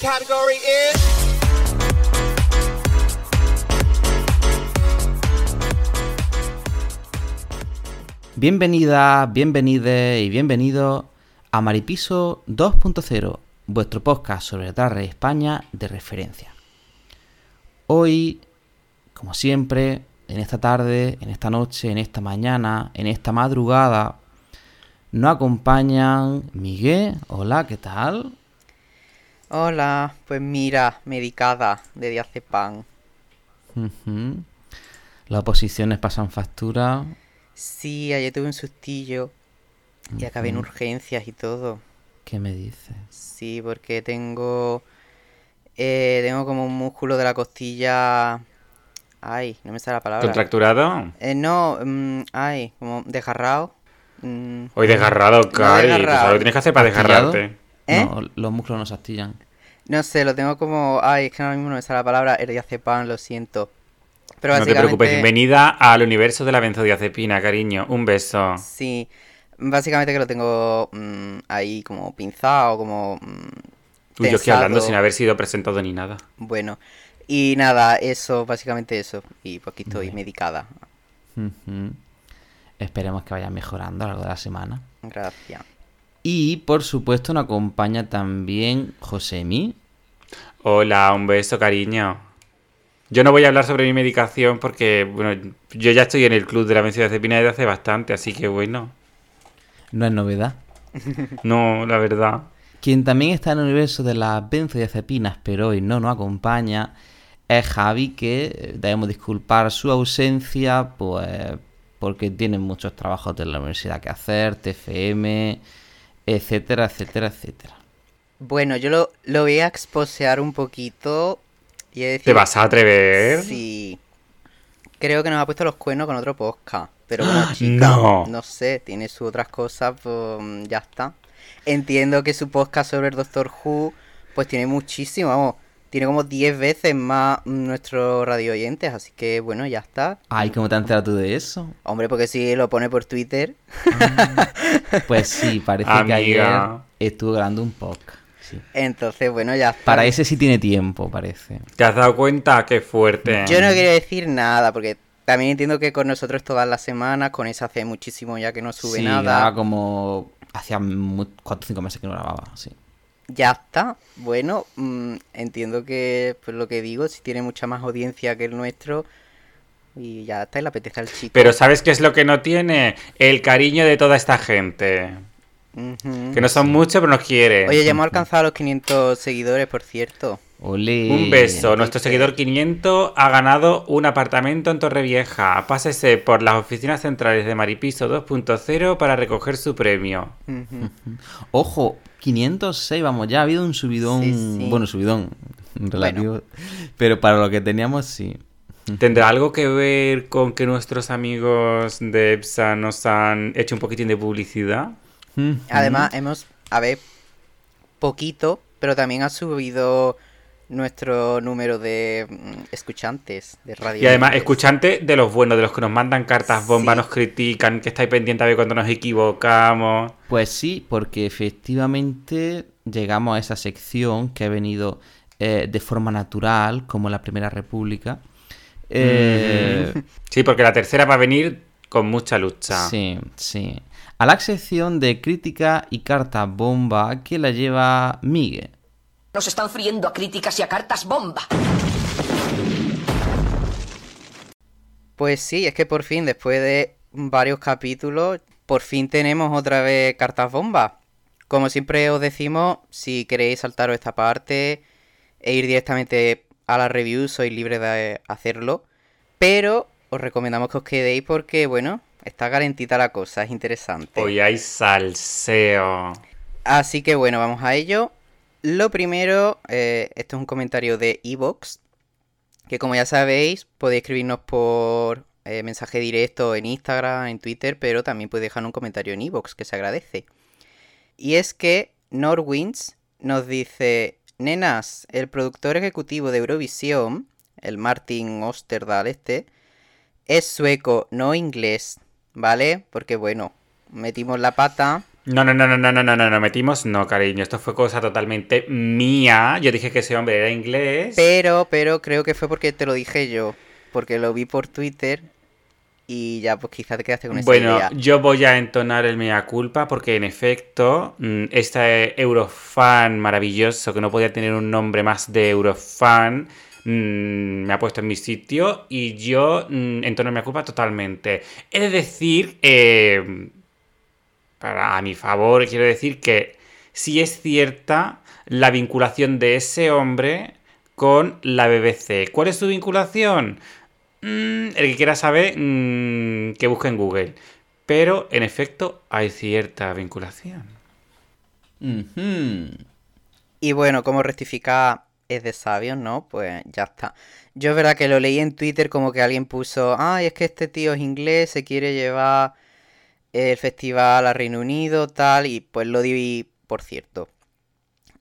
category is. Bienvenida, bienvenide y bienvenido a Maripiso 2.0, vuestro podcast sobre la de España de referencia. Hoy, como siempre, en esta tarde, en esta noche, en esta mañana, en esta madrugada, nos acompañan Miguel. Hola, ¿qué tal? Hola, pues mira, medicada de diazepam. Ujú. Las oposiciones pasan factura. Sí, ayer tuve un sustillo y acabé en urgencias y todo. ¿Qué me dices? Sí, porque tengo eh, tengo como un músculo de la costilla. Ay, no me sale la palabra. ¿Contracturado? Eh, no, mm, ay, como desgarrado. Mm, Hoy desgarrado, Cari. Pues desgarrado. algo tienes que hacer para desgarrarte. ¿Eh? No, los músculos no se astillan. no sé, lo tengo como. Ay, es que ahora mismo no me sale la palabra. El diazepam, lo siento. Pero No te preocupes. básicamente- Bienvenida al universo de la benzodiazepina, cariño. Un beso. Sí, básicamente que lo tengo mm, ahí como pinzado, como mm, Uy, yo estoy hablando sin haber sido presentado ni nada. Bueno, y nada, eso, básicamente eso. Y pues aquí estoy medicada. Esperemos que vaya mejorando a lo largo de la semana. Gracias. Y por supuesto nos acompaña también Josemi. Hola, un beso, cariño. Yo no voy a hablar sobre mi medicación porque, bueno, yo ya estoy en el club de la benzodiazepina desde hace bastante, así que bueno. No es novedad. No, la verdad. Quien también está en el universo de las benzodiazepinas, pero hoy no nos acompaña, es Javi, que eh, debemos disculpar su ausencia, pues porque tiene muchos trabajos de la universidad que hacer, TFM, etcétera, etcétera, etcétera. Bueno, yo lo, lo voy a exposear un poquito y decir... ¿Te vas a atrever? Sí. Creo que nos ha puesto los cuernos con otro podcast. Pero bueno, chica, No. no sé, tiene sus otras cosas, pues ya está. Entiendo que su podcast sobre el Doctor Who, pues tiene muchísimo, vamos, tiene como 10 veces más nuestros radio oyentes, así que bueno, ya está. Ay, ¿cómo te has enterado tú de eso? Hombre, porque si lo pone por Twitter, Pues sí, parece que ayer Amiga. estuvo grabando un podcast. sí. entonces bueno, ya está. Para ese sí tiene tiempo, parece. ¿Te has dado cuenta? Qué fuerte. Yo no quiero decir nada, porque también entiendo que con nosotros todas las semanas, con esa hace muchísimo ya que no sube sí, nada. como... Hacía 4 o 5 meses que no grababa, sí. Ya está. Bueno, mm, entiendo que, pues lo que digo, si tiene mucha más audiencia que el nuestro, y ya está, y le apetece al chico. Pero ¿sabes qué es lo que no tiene? El cariño de toda esta gente. Que no son muchos, pero nos quieren. Oye, ya hemos alcanzado los 500 seguidores, por cierto. Un beso. Nuestro seguidor 500 ha ganado un apartamento en Torrevieja. Pásese por las oficinas centrales de Maripiso 2.0 para recoger su premio. Ojo, 506, vamos, ya ha habido un subidón. Sí, sí. Bueno, subidón relativo. Pero para lo que teníamos, sí. ¿Tendrá algo que ver con que nuestros amigos de EPSA nos han hecho un poquitín de publicidad? Además, hemos, a ver, poquito, pero también ha subido nuestro número de mm, escuchantes de radio. Y además, escuchante de los buenos, de los que nos mandan cartas bomba, Sí. nos critican, que estáis pendientes a ver cuando nos equivocamos. Pues sí, porque efectivamente llegamos a esa sección que ha venido eh, de forma natural, como la Primera República. Eh, Sí, porque la tercera va a venir con mucha lucha. Sí, sí. A la sección de crítica y carta bomba que la lleva Miguel. Nos están friendo a críticas y a cartas bomba. Pues sí, es que por fin, después de varios capítulos, por fin tenemos otra vez cartas bomba. Como siempre os decimos, si queréis saltaros esta parte e ir directamente a la review, sois libres de hacerlo. Pero os recomendamos que os quedéis porque, bueno, está calentita la cosa, es interesante. Hoy hay salseo. Así que bueno, vamos a ello. Lo primero, eh, esto es un comentario de Evox, que como ya sabéis, podéis escribirnos por eh, mensaje directo en Instagram, en Twitter, pero también podéis dejar un comentario en Evox, que se agradece. Y es que Norwins nos dice, nenas, el productor ejecutivo de Eurovisión, el Martin Osterdal este, es sueco, no inglés, ¿vale? Porque bueno, metimos la pata No, no, no, no, no, no, no, no, no, metimos, no, cariño, esto fue cosa totalmente mía. Yo dije que ese hombre era inglés. Pero, pero creo que fue porque te lo dije yo. Porque lo vi por Twitter y ya pues quizás te quedaste con esa Bueno, idea. yo voy a entonar el mea culpa porque en efecto, mm, este Eurofan maravilloso que no podía tener un nombre más de Eurofan mm, me ha puesto en mi sitio y yo mm, entono mea culpa totalmente. He de decir, eh, para a mi favor, quiero decir que sí es cierta la vinculación de ese hombre con la BBC. ¿Cuál es su vinculación? Mm, el que quiera saber, mm, que busque en Google. Pero, en efecto, hay cierta vinculación. Y bueno, como rectificar es de sabios, ¿no? Pues ya está. Yo es verdad que lo leí en Twitter como que alguien puso, ay, es que este tío es inglés, se quiere llevar el festival a Reino Unido, tal, y pues lo di por cierto.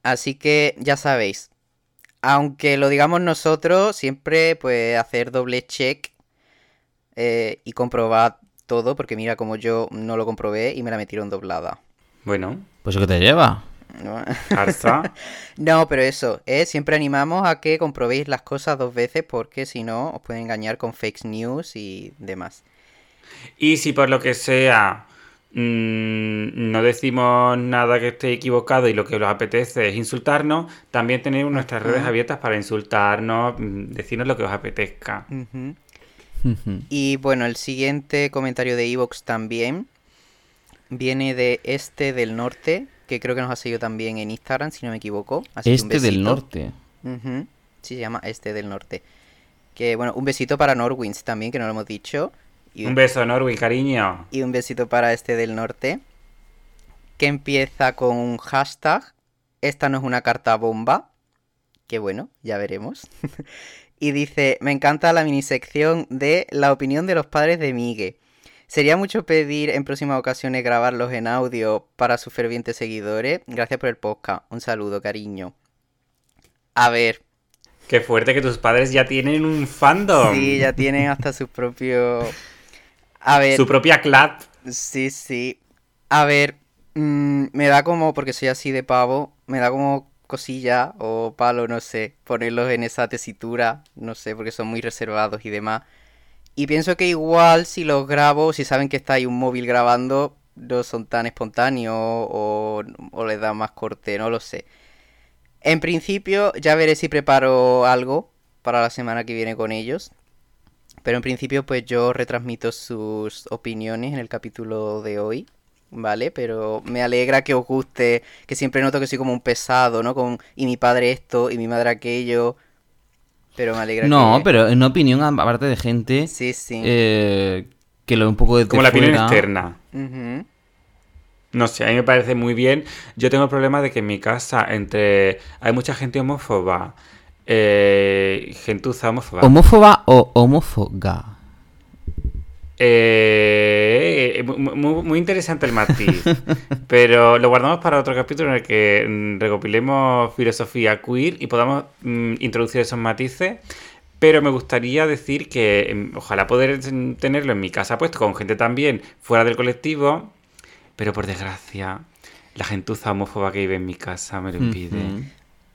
Así que ya sabéis, aunque lo digamos nosotros, siempre pues hacer doble check eh, y comprobar todo, porque mira como yo no lo comprobé y me la metieron doblada. Bueno, Pues eso que te lleva. ¿no? No, pero eso, ¿eh? siempre animamos a que comprobéis las cosas dos veces porque si no os pueden engañar con fake news y demás. Y si por lo que sea mm, no decimos nada que esté equivocado y lo que os apetece es insultarnos, también tenéis nuestras redes abiertas para insultarnos, mm, decirnos lo que os apetezca. Y bueno, el siguiente comentario de Evox también viene de Este del Norte, que creo que nos ha seguido también en Instagram, si no me equivoco. Así Este del norte. Sí, se llama Este del Norte. Que bueno, un besito para Norwins también, que no lo hemos dicho. Y Un beso, Norwin, cariño. Y un besito para este del norte. Que empieza con un hashtag. Esta no es una carta bomba. Que bueno, ya veremos. y dice, me encanta la minisección de la opinión de los padres de Migue. Sería mucho pedir en próximas ocasiones grabarlos en audio para sus fervientes seguidores. Gracias por el podcast. Un saludo, cariño. A ver, Qué fuerte que tus padres ya tienen un fandom. sí, ya tienen hasta su propio... A ver, Su propia clap. Sí, sí. A ver, mm, me da como, porque soy así de pavo, me da como cosilla o palo, no sé, ponerlos en esa tesitura, no sé, porque son muy reservados y demás. Y pienso que igual si los grabo, si saben que está ahí un móvil grabando, no son tan espontáneos o, o les da más corte, no lo sé. En principio, ya veré si preparo algo para la semana que viene con ellos. Pero en principio, pues yo retransmito sus opiniones en el capítulo de hoy, ¿vale? Pero me alegra que os guste, que siempre noto que soy como un pesado, ¿no? Con, y mi padre esto, y mi madre aquello. Pero me alegra No, que... pero en opinión, aparte de gente Sí, sí. eh, que lo ve un poco de Como la opinión externa. No sé, a mí me parece muy bien. Yo tengo el problema de que en mi casa, entre. Hay mucha gente homófoba. Eh, gentuza homófoba. ¿Homófoba o homófoga? Eh, mu- mu- muy, interesante el matiz. pero lo guardamos para otro capítulo en el que mm, recopilemos filosofía queer y podamos mm, introducir esos matices. Pero me gustaría decir que mm, ojalá poder tenerlo en mi casa puesto con gente también fuera del colectivo. Pero por desgracia, la gentuza homófoba que vive en mi casa me lo impide.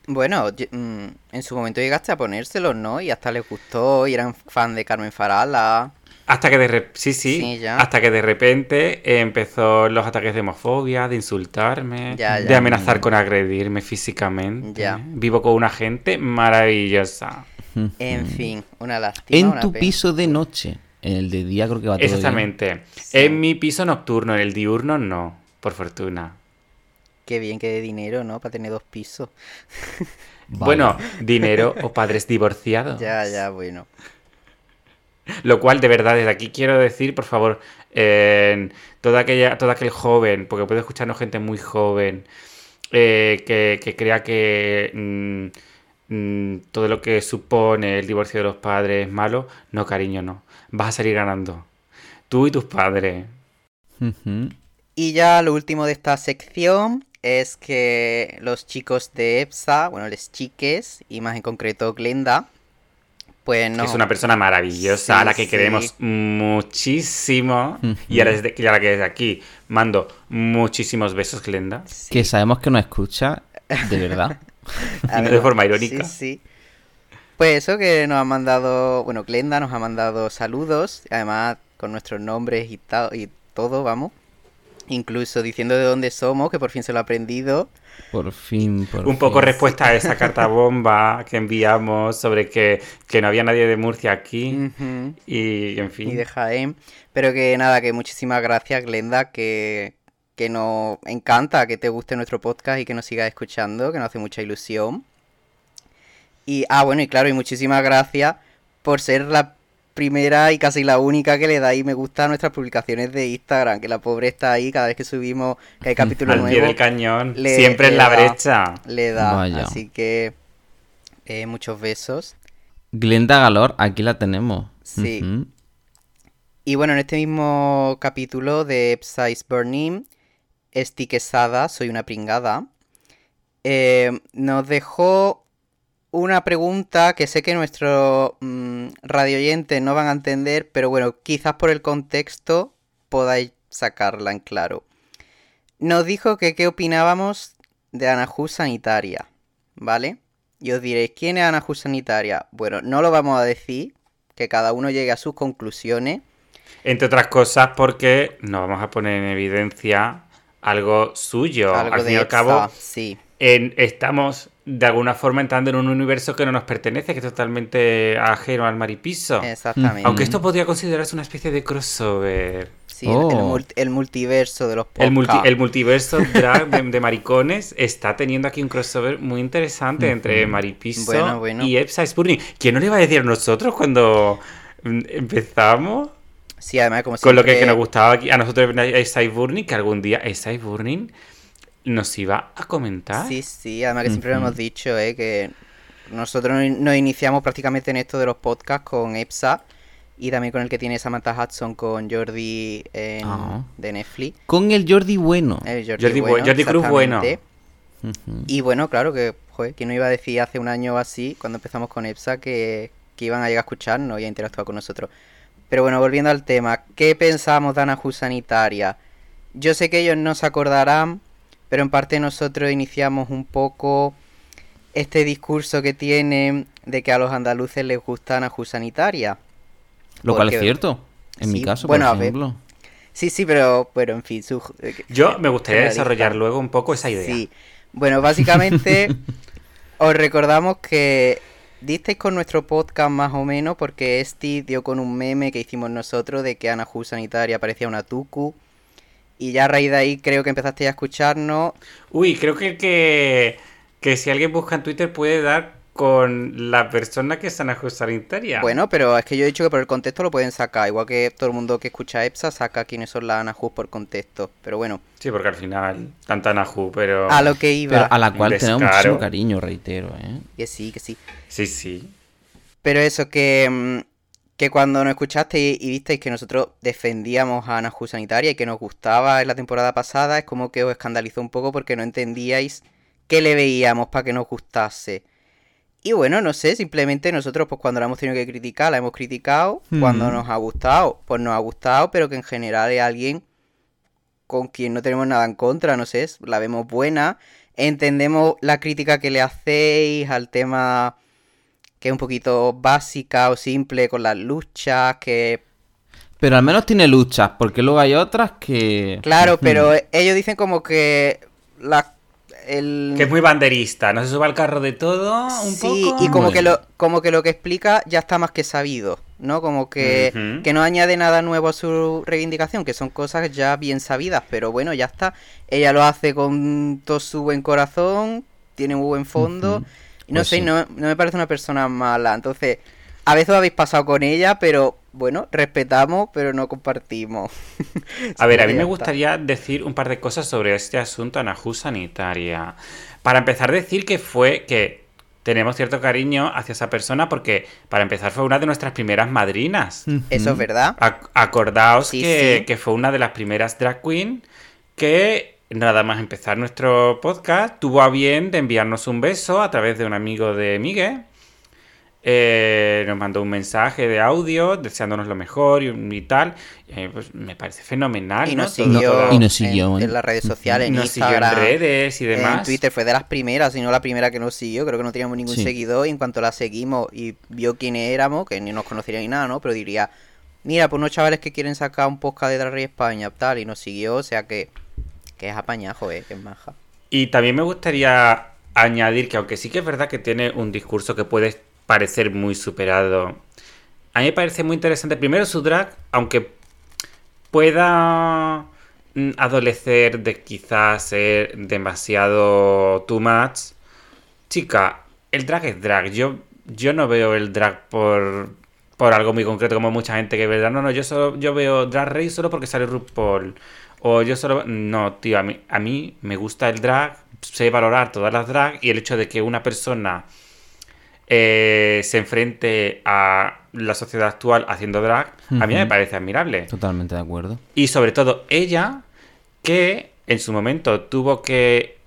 Bueno, mm, en su momento llegaste a ponérselos, ¿no? Y hasta les gustó, y eran fan de Carmen Farala. Hasta que de re- sí, sí, Sí, ya. hasta que de repente empezó los ataques de homofobia, de insultarme, Ya, de ya. amenazar con agredirme físicamente. Ya. Vivo con una gente maravillosa. En fin, una lástima. En una tu pena. piso de noche. En el de día creo que va todo bien. Exactamente. Sí. En mi piso nocturno, en el diurno no, por fortuna. Qué bien que de dinero, ¿no? Para tener dos pisos. Vale. Bueno, dinero o padres divorciados. Ya, ya, bueno. Lo cual, de verdad, desde aquí quiero decir, por favor, eh, toda aquella, todo aquel joven, porque puede escucharnos gente muy joven, eh, que, que crea que mm, mm, todo lo que supone el divorcio de los padres es malo. No, cariño, no. Vas a salir ganando. Tú y tus padres. Y ya lo último de esta sección es que los chicos de EPSA, bueno, les chiques, y más en concreto Glenda, Pues no. es una persona maravillosa, Sí, a la que sí. queremos muchísimo. Y a, desde, y a la que desde aquí mando muchísimos besos, Glenda. Que sabemos que nos escucha, de verdad. A de forma irónica. Sí, sí. Pues eso que nos ha mandado, bueno, Glenda nos ha mandado saludos, además con nuestros nombres y, y todo, vamos. Incluso diciendo de dónde somos, que por fin se lo ha aprendido. Por fin, por Un poco fin. respuesta a esa carta bomba que enviamos sobre que, que no había nadie de Murcia aquí. Y en fin. y de Jaén. Pero que nada, que muchísimas gracias, Glenda, que, que nos encanta que te guste nuestro podcast y que nos sigas escuchando, que nos hace mucha ilusión. Y, ah, bueno, y claro, y muchísimas gracias por ser la primera y casi la única que le da ahí me gusta a nuestras publicaciones de Instagram, que la pobre está ahí cada vez que subimos, que hay capítulo Al pie nuevo, del cañón. le- Siempre en la da. brecha. le da. Vaya. Así que eh, muchos besos. Glenda Galor, aquí la tenemos. Sí. Y bueno, en este mismo capítulo de Psy's Burning, Esti Quesada, soy una pringada, eh, nos dejó una pregunta que sé que nuestros mm, radioyentes no van a entender, pero bueno, quizás por el contexto podáis sacarla en claro. Nos dijo que qué opinábamos de Anahu Sanitaria, ¿vale? Y os diréis, ¿quién es Anahu Sanitaria? Bueno, no lo vamos a decir, que cada uno llegue a sus conclusiones. Entre otras cosas porque nos vamos a poner en evidencia algo suyo. Algo al fin y al cabo, sí. en- estamos de alguna forma entrando en un universo que no nos pertenece, que es totalmente ajeno al maripiso. Exactamente. Aunque esto podría considerarse una especie de crossover. Sí, el- el, Oh. multi- el multiverso de los El, multi- podcasts. el multiverso drag de, de maricones está teniendo aquí un crossover muy interesante entre Maripiso Bueno, bueno. y Epsa Spurning. ¿Quién no le iba a decir a nosotros cuando mm, empezamos? Sí, además, como Con lo que, siempre- que nos gustaba aquí, a nosotros Esai Burning, que algún día Esai Burning nos iba a comentar. Sí, sí, además que siempre lo hemos dicho, ¿eh? Que nosotros nos- iniciamos prácticamente en esto de los podcasts con EPSA y también con el que tiene Samantha Hudson con Jordi en- Ah. de Netflix. Con el Jordi bueno. Eh, Jordi, Jordi bueno, Bu- Jordi Cruz bueno. Y bueno, claro que, joder, ¿quién no iba a decir hace un año o así, cuando empezamos con EPSA, que, que iban a llegar a escucharnos y a interactuar con nosotros? Pero bueno, volviendo al tema, ¿qué pensamos de Anahu Sanitaria? Yo sé que ellos no se acordarán, pero en parte nosotros iniciamos un poco este discurso que tienen de que a los andaluces les gusta Anahu Sanitaria. Lo cual es cierto. En mi caso, bueno, a por ver, ejemplo. Sí, sí, pero, pero en fin, su... eh, Yo me gustaría desarrollar luego un poco esa idea. Sí. Bueno, básicamente os recordamos que disteis con nuestro podcast más o menos porque Esti dio con un meme que hicimos nosotros de que Ana Ju Sanitaria parecía una tucu. Y ya a raíz de ahí creo que empezasteis a escucharnos. Uy, creo que, que, que si alguien busca en Twitter puede dar con la persona que es Ana Sanitaria. Bueno, pero es que yo he dicho que por el contexto lo pueden sacar. Igual que todo el mundo que escucha EPSA saca quiénes son las Ana Ju por contexto. Pero bueno, Sí, porque al final, tanta Anahu, pero... a lo que iba. Pero a la cual tenemos muchísimo cariño, reitero, ¿eh? Que sí, que sí. Sí, sí. Pero eso, que, mm, que cuando nos escuchasteis y visteis que nosotros defendíamos a Anahu Sanitaria y que nos gustaba en la temporada pasada, es como que os escandalizó un poco porque no entendíais qué le veíamos para que nos gustase. Y bueno, no sé, simplemente nosotros pues cuando la hemos tenido que criticar, la hemos criticado, cuando nos ha gustado, pues nos ha gustado, pero que en general es alguien con quien no tenemos nada en contra, no sé, la vemos buena, entendemos la crítica que le hacéis al tema que es un poquito básica o simple con las luchas, que Pero al menos tiene luchas, porque luego hay otras que... claro, pero ellos dicen como que la el Que es muy banderista, no se suba al carro de todo un sí, poco. y como que lo como que lo que explica ya está más que sabido, ¿no? Como que que no añade nada nuevo a su reivindicación, que son cosas ya bien sabidas, pero bueno, ya está. Ella lo hace con todo su buen corazón, tiene un buen fondo. No Pues sé, sí. no, no me parece una persona mala. Entonces, a veces os habéis pasado con ella, pero bueno, respetamos, pero no compartimos. A ver, a mí me gustaría decir un par de cosas sobre este asunto Anahu Sanitaria. Para empezar, decir que fue que tenemos cierto cariño hacia esa persona porque, para empezar, fue una de nuestras primeras madrinas. Eso es verdad. Ac- acordaos Sí, que, sí. que fue una de las primeras drag queen que, nada más empezar nuestro podcast, tuvo a bien de enviarnos un beso a través de un amigo de Miguel. eh, nos mandó un mensaje de audio deseándonos lo mejor y, y tal. Eh, pues me parece fenomenal. Y ¿no? nos Todo- siguió, Y nos siguió, en, en las redes sociales, y en nos siguió en redes y demás. En Twitter fue de las primeras, si no la primera que nos siguió. Creo que no teníamos ningún Sí. seguidor. Y en cuanto la seguimos y vio quién éramos, que ni nos conocería ni nada, ¿no? Pero diría, mira, pues unos chavales que quieren sacar un podcast de Drag Race España, tal. Y nos siguió, o sea que, que es apañajo, ¿eh? Que es maja. Y también me gustaría añadir que aunque sí que es verdad que tiene un discurso que puede parecer muy superado, a mí me parece muy interesante primero su drag, aunque pueda mm, adolecer de quizás ser demasiado too much. Chica, el drag es drag. Yo, yo no veo el drag por, por algo muy concreto como mucha gente que ve drag. No, no, yo solo yo veo Drag Race solo porque sale RuPaul. O yo solo... No, tío, a mí, a mí me gusta el drag, sé valorar todas las drag y el hecho de que una persona eh, se enfrente a la sociedad actual haciendo drag, a mí me parece admirable. Totalmente de acuerdo. Y sobre todo ella, que en su momento tuvo que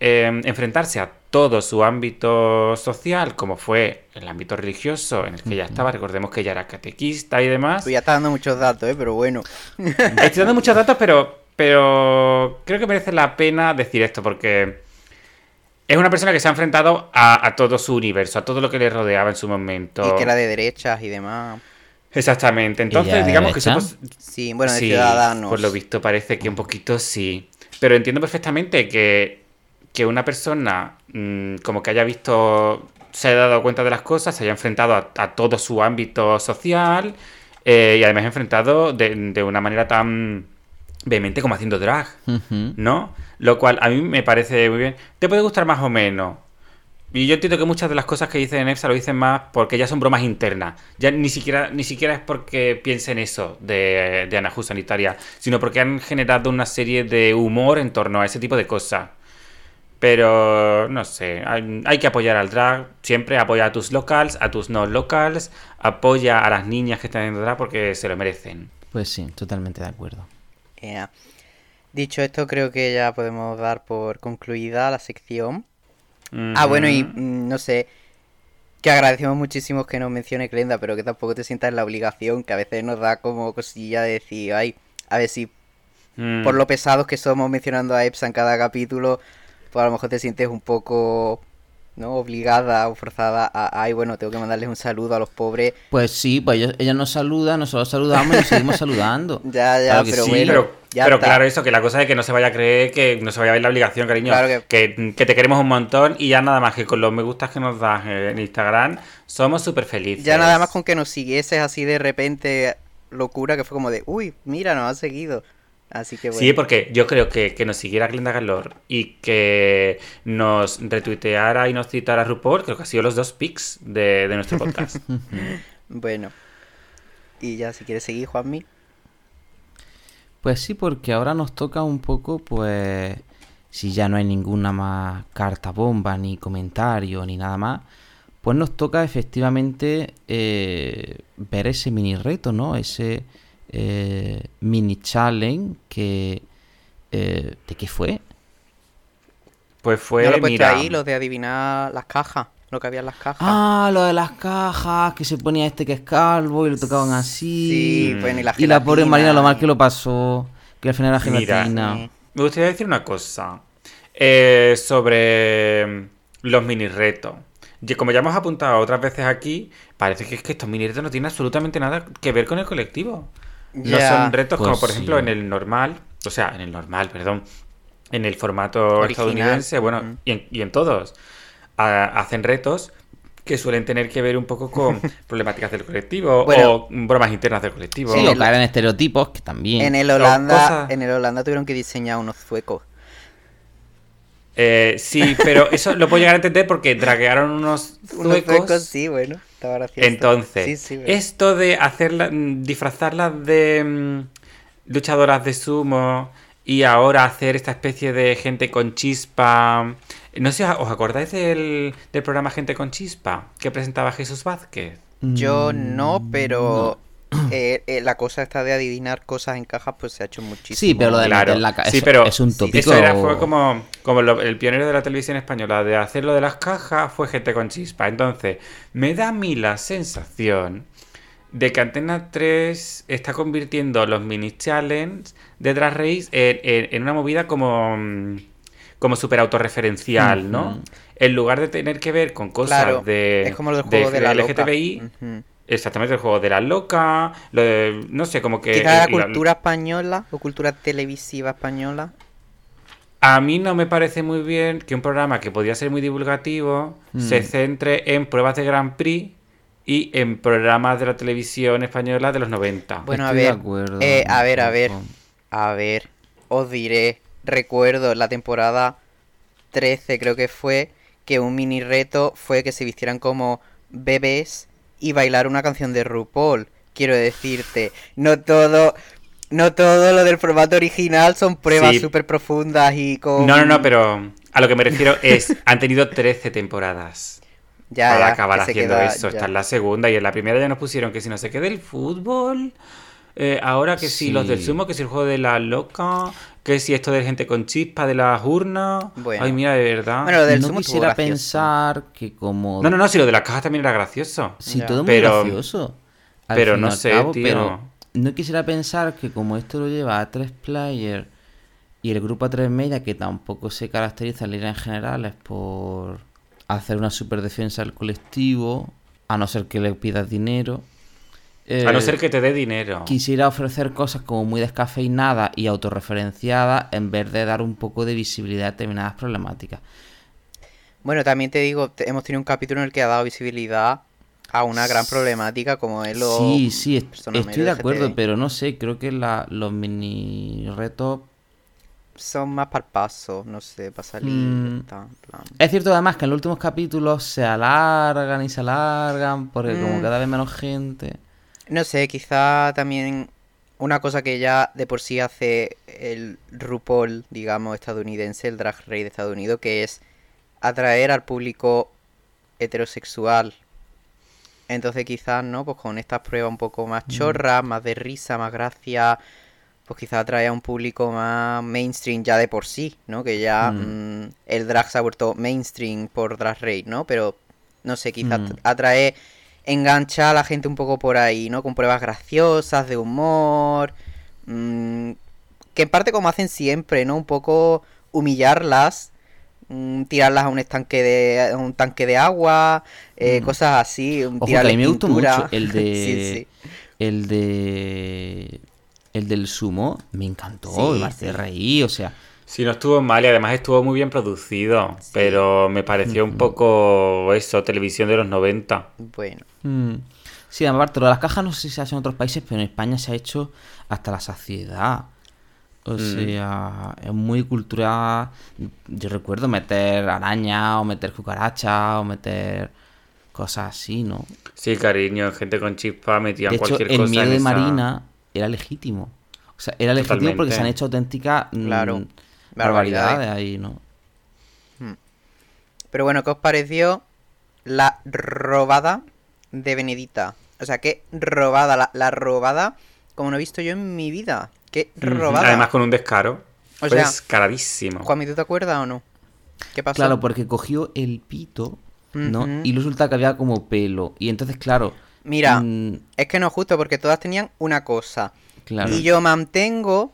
eh, enfrentarse a todo su ámbito social, como fue el ámbito religioso en el que ella estaba. Recordemos que ella era catequista y demás. Tú ya estás dando muchos datos, ¿eh? Pero bueno. Estoy dando muchos datos, pero, pero creo que merece la pena decir esto porque es una persona que se ha enfrentado a, a todo su universo, a todo lo que le rodeaba en su momento. Y que era de derechas y demás. Exactamente. Entonces, ¿Ella digamos que somos, Sí, bueno, de Sí, ciudadanos. Por lo visto parece que un poquito sí. Pero entiendo perfectamente que, que una persona mm, como que haya visto, se haya dado cuenta de las cosas, se haya enfrentado a, a todo su ámbito social eh, y además enfrentado de, de una manera tan vehemente como haciendo drag. ¿no? Lo cual a mí me parece muy bien. Te puede gustar más o menos. Y yo entiendo que muchas de las cosas que dicen en EFSA lo dicen más porque ya son bromas internas. Ya ni siquiera, ni siquiera es porque piensen eso de, de Anahu Sanitaria, sino porque han generado una serie de humor en torno a ese tipo de cosas. Pero, no sé, hay, hay que apoyar al drag, siempre apoya a tus locals, a tus no locals, apoya a las niñas que están en drag porque se lo merecen. Pues sí, totalmente de acuerdo. Dicho esto, creo que ya podemos dar por concluida la sección. Ah, bueno, y mm, no sé, que agradecemos muchísimo que nos mencione Glenda, pero que tampoco te sientas en la obligación, que a veces nos da como cosilla de decir, ay, a ver si Mm. por lo pesados que somos mencionando a EPSA en cada capítulo, pues a lo mejor te sientes un poco, ¿no? Obligada o forzada a, ay, bueno, tengo que mandarles un saludo a los pobres. Pues sí, pues ella, ella nos saluda, nosotros saludamos y nos seguimos saludando. Ya, ya, Claro pero sí, bueno, pero, ya pero está. claro, eso, que la cosa es que no se vaya a creer, que no se vaya a ver la obligación, cariño. Claro que- que... que te queremos un montón y ya nada más que con los me gustas que nos das en Instagram, somos súper felices. Ya nada más con que nos siguieses así de repente, locura, que fue como de, uy, mira, nos ha seguido. Así que bueno. Sí, porque yo creo que, que nos siguiera Glenda Galor y que nos retuiteara y nos citara a RuPaul, creo que han sido los dos pics de, de nuestro podcast. Bueno. Y ya, si quieres seguir, Juanmi. Pues sí, porque ahora nos toca un poco, pues, si ya no hay ninguna más carta bomba, ni comentario, ni nada más, pues nos toca efectivamente eh, ver ese mini reto, ¿no? Ese eh, mini challenge que... eh, ¿De qué fue? Pues fue, Yo lo he puesto mira, ahí, lo de adivinar las cajas, lo que había en las cajas. Ah, lo de las cajas, que se ponía este que es calvo y lo tocaban así. Sí, y la Y la pobre Marina lo mal que lo pasó, que al final era gelatina. Me gustaría decir una cosa eh, sobre mm, los mini retos. Y como ya hemos apuntado otras veces aquí, parece que es que estos mini retos no tienen absolutamente nada que ver con el colectivo. No son retos como, Pues por ejemplo, sí. en el normal, o sea, en el normal, perdón, en el formato Original. estadounidense, bueno, y, en, y en todos, a- hacen retos que suelen tener que ver un poco con problemáticas del colectivo Bueno. o bromas internas del colectivo. Sí, o el- caer en estereotipos, que también. En el Holanda, cosas- en el Holanda tuvieron que diseñar unos zuecos. Eh, sí, pero eso lo puedo llegar a entender porque draguearon unos Unos zuecos. zuecos, sí, bueno, estaba gracioso. Entonces, Sí, sí, bueno. esto de hacerla, mm, disfrazarlas de mm, luchadoras de sumo y ahora hacer esta especie de gente con chispa. No sé, ¿os acordáis del, del programa Gente con Chispa que presentaba Jesús Vázquez? Yo no, pero eh, eh, la cosa esta de adivinar cosas en cajas, pues se ha hecho muchísimo. Sí, pero lo de Claro. meter la ca- Sí, pero es un tópico. Eso era, fue como, como lo- el pionero de la televisión española de hacer lo de las cajas fue gente con chispa. Entonces, me da a mí la sensación de que Antena 3 está convirtiendo los mini challenge de Drag Race en, en- en una movida como, mm, como súper autorreferencial, ¿no? En lugar de tener que ver con cosas Claro, de, es como de, la loca. LGTBI. Exactamente el juego de la loca, lo de, no sé, como que... Quizá eh, la la- cultura española o cultura televisiva española. A mí no me parece muy bien que un programa que podía ser muy divulgativo se centre en pruebas de Grand Prix y en programas de la televisión española de los 90. Bueno, a Estoy de ver, acuerdo, eh, a ver, a ver, a ver, os diré, recuerdo la temporada 13 creo que fue, que un mini reto fue que se vistieran como bebés y bailar una canción de RuPaul. Quiero decirte, no todo, no todo lo del formato original son pruebas Sí. súper profundas y con... No, no, no, pero a lo que me refiero es, han tenido 13 temporadas ya, para ya, acabar haciendo queda- eso. ya. Esta es la segunda y en la primera ya nos pusieron que si no se quede el fútbol, eh, ahora que si los del sumo, que si el juego de la loca, que si esto de gente con chispa de las urnas. Bueno. Ay, mira, de verdad. Bueno, lo del no sumo quisiera gracioso. pensar que como... No, no, no, si lo de las cajas también era gracioso. Sí, Ya. todo muy Pero- gracioso. al pero no al sé, cabo, tío. Pero no quisiera pensar que como esto lo lleva a tres players y el grupo a tres media, que tampoco se caracteriza en líneas generales por hacer una super defensa del colectivo, a no ser que le pidas dinero. A no eh, ser que te dé dinero. Quisiera ofrecer cosas como muy descafeinadas y autorreferenciadas en vez de dar un poco de visibilidad a determinadas problemáticas. Bueno, también te digo, hemos tenido un capítulo en el que ha dado visibilidad a una gran problemática como es lo... Sí, sí, est- estoy de LGTBI. acuerdo, pero no sé, creo que la- los mini retos Son más para el paso, no sé, para salir. Mm. plan. Es cierto además que en los últimos capítulos se alargan y se alargan porque como Mm. cada vez menos gente. No sé, quizá también una cosa que ya de por sí hace el RuPaul, digamos, estadounidense, el Drag Race de Estados Unidos, que es atraer al público heterosexual. Entonces quizás, ¿no? Pues con estas pruebas un poco más chorras, más de risa, más gracia, pues quizás atrae a un público más mainstream ya de por sí, ¿no? Que ya Mm. mm, el drag se ha vuelto mainstream por Drag Race, ¿no? Pero, no sé, quizás Mm. atrae, engancha a la gente un poco por ahí, ¿no? Con pruebas graciosas, de humor, mm, que en parte como hacen siempre, ¿no? Un poco humillarlas, mm, tirarlas a un estanque de a un tanque de agua, eh, Mm. cosas así, un Ojo, que a mí me gustó pintura. mucho el de... Sí, sí. El de... El del sumo, me encantó, Sí, me hace reír, o sea... Sí, no estuvo mal y además estuvo muy bien producido. Pero me pareció un poco eso, televisión de los 90. Bueno, mm. Sí, aparte, lo de las cajas no sé si se hace en otros países, pero en España se ha hecho hasta la saciedad. O Mm. sea, es muy cultural. Yo recuerdo meter arañas, o meter cucarachas, o meter cosas así, ¿no? Sí, cariño, gente con chispa De hecho, cualquier el cosa miedo en de esa- Marina era legítimo. O sea, era legítimo porque se han hecho auténticas mm, Claro, barbaridades barbaridades. ahí, ¿no? Pero bueno, ¿qué os pareció la robada de Benedita? O sea, qué robada, la, la robada como no he visto yo en mi vida. Qué robada. Además con un descaro. O sea, descaradísimo. Juanmi, ¿tú te acuerdas o no? ¿Qué pasó? Claro, porque cogió el pito, ¿no? Y resulta que había como pelo. Y entonces, claro. Mira, mm, es que no es justo porque todas tenían una cosa. claro. Y yo mantengo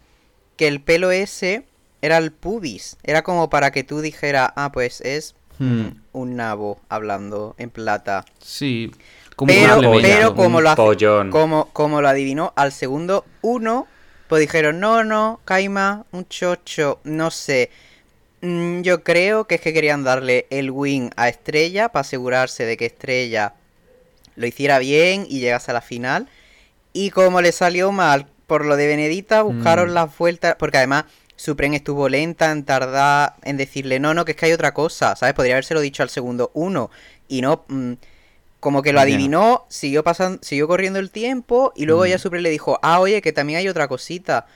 que el pelo ese era el pubis. Era como para que tú dijeras, ah, pues es Hmm, un nabo hablando en plata. Sí. Como Pero, pero como un lo hace- pollón. como, como lo adivinó al segundo uno, pues dijeron, no, no, Caima, un chocho, no sé. Mm, yo creo que es que querían darle el win a Estrella para asegurarse de que Estrella lo hiciera bien y llegase a la final. Y como le salió mal por lo de Benedita, buscaron Mm. las vueltas, porque además Supren estuvo lenta en tardar en decirle, no, no, que es que hay otra cosa, ¿sabes? Podría habérselo dicho al segundo uno. Y no, mm, como que lo adivinó, siguió pasando, siguió corriendo el tiempo y luego Mm. ya Supren le dijo, ah, oye, que también hay otra cosita.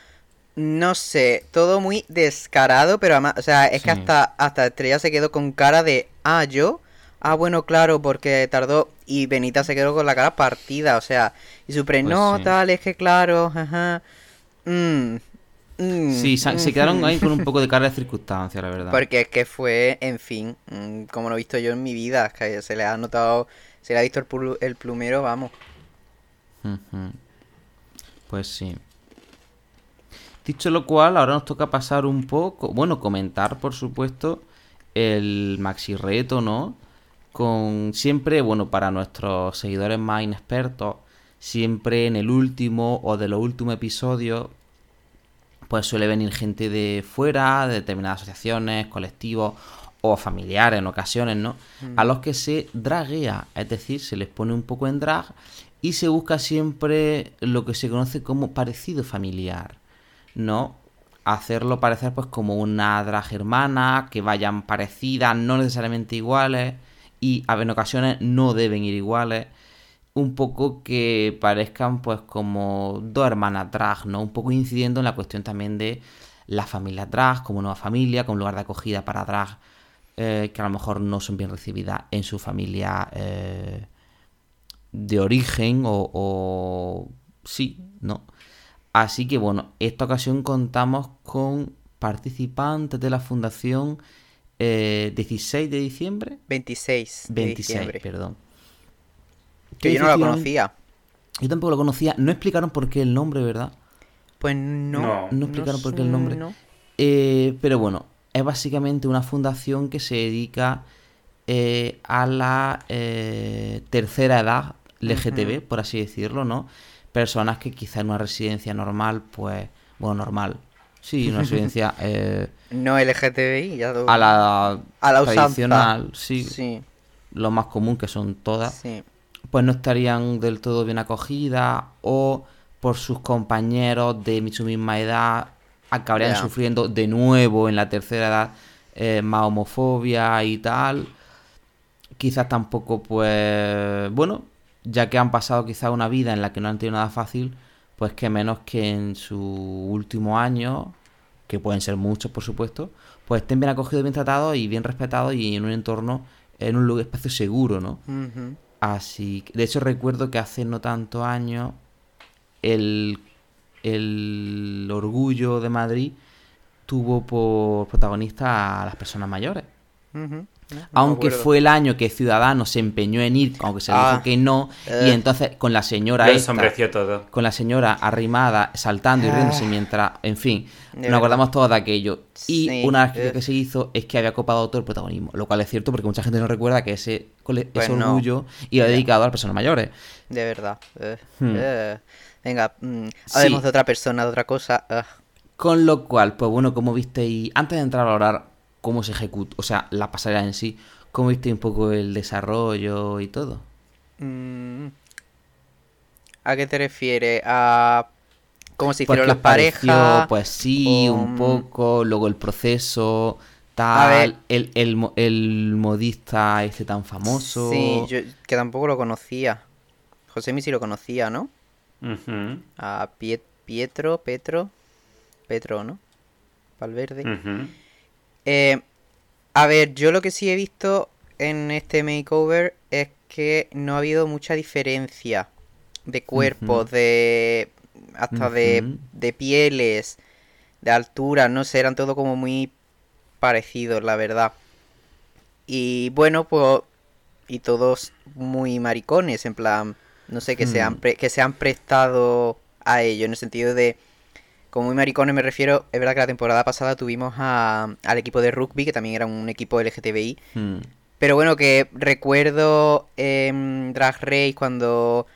No sé, todo muy descarado, pero además, o sea, es que hasta, hasta Estrella se quedó con cara de, ah, yo, ah, bueno, claro, porque tardó. Y Benita se quedó con la cara partida, o sea, y su pre, Pues no, sí. tal, es que claro, ajá. mm, mm, Sí, se, se mm, quedaron mm". ahí con un poco de cara de circunstancia, la verdad. Porque es que fue, en fin, como lo he visto yo en mi vida, que se le ha notado, se le ha visto el, plu- el plumero, vamos. Pues sí. Dicho lo cual, ahora nos toca pasar un poco, bueno, comentar, por supuesto, el maxi reto, ¿no? Con siempre, bueno, para nuestros seguidores más inexpertos, siempre en el último o de los últimos episodios, pues suele venir gente de fuera, de determinadas asociaciones, colectivos o familiares en ocasiones, ¿no? A los que se draguea, es decir, se les pone un poco en drag y se busca siempre lo que se conoce como parecido familiar, ¿no? Hacerlo parecer pues como una drag hermana, que vayan parecidas, no necesariamente iguales y en ocasiones no deben ir iguales un poco que parezcan pues como dos hermanas drag, ¿no? Un poco incidiendo en la cuestión también de la familia drag como nueva familia, como lugar de acogida para drag eh, que a lo mejor no son bien recibidas en su familia eh, de origen o, o sí, ¿no? Así que bueno, esta ocasión contamos con participantes de la fundación eh, 16 de diciembre. 26 de 26, diciembre. perdón. Que yo no la efectivamente- conocía. Yo tampoco lo conocía. No explicaron por qué el nombre, ¿verdad? Pues no. No. No explicaron por qué el nombre. no. Eh, pero bueno, es básicamente una fundación que se dedica eh, a la eh, tercera edad LGTB, por así decirlo, ¿no? Personas que quizá en una residencia normal, pues, bueno, normal. Sí, una residencia eh, No LGTBI, ya lo- a la, A la usanza. tradicional, sí, Sí, lo más común que son todas. sí. Pues no estarían del todo bien acogidas o por sus compañeros de su misma edad acabarían sufriendo de nuevo en la tercera edad eh, más homofobia y tal. Quizás tampoco, pues, bueno, ya que han pasado quizás una vida en la que no han tenido nada fácil, pues que menos que en su último año, que pueden ser muchos por supuesto, pues estén bien acogidos, bien tratados y bien respetados y en un entorno, en un lugar, espacio seguro, ¿no? Así que, de hecho recuerdo que hace no tantos años el, el Orgullo de Madrid tuvo por protagonista a las personas mayores. No Aunque fue el año que Ciudadanos se empeñó en ir, aunque se le Ah, dijo que no, y eh. entonces con la señora esta, ensombreció todo. con la señora arrimada, saltando y riéndose mientras, en fin, Ah. De nos verdad. acordamos todos de aquello. Y Sí, una de las críticas eh. que se hizo es que había copado todo el protagonismo, lo cual es cierto porque mucha gente no recuerda que ese, Pues ese no. orgullo iba dedicado a las personas mayores. De verdad. eh, Hmm. eh. Venga, mm, hablemos Sí. de otra persona, de otra cosa. ah. Con lo cual, pues bueno, como visteis, antes de entrar a valorar cómo se ejecuta, o sea, la pasarela en sí, cómo visteis un poco el desarrollo y todo. Mm. ¿A qué te refieres? ¿A cómo se Pues, hicieron ¿qué las parejas? Pues sí, un mm, poco, luego el proceso, A tal, ver. el, el, mo- el modista este tan famoso. Sí, yo que tampoco lo conocía. José sí lo conocía, ¿no? Ujú, A Pie- Pietro, Petro, Petro, ¿no? Valverde. ujú. Eh, a ver, yo lo que sí he visto en este makeover es que no ha habido mucha diferencia de cuerpos, de hasta de, de pieles, de altura, no sé, eran todo como muy parecidos, la verdad. Y bueno, pues y todos muy maricones, en plan, no sé, que se han Hmm. pre- que se han prestado a ello en el sentido de como muy maricones me refiero, es verdad que la temporada pasada tuvimos a- al equipo de rugby, que también era un equipo LGTBI, Hmm. pero bueno, que recuerdo en Drag Race cuando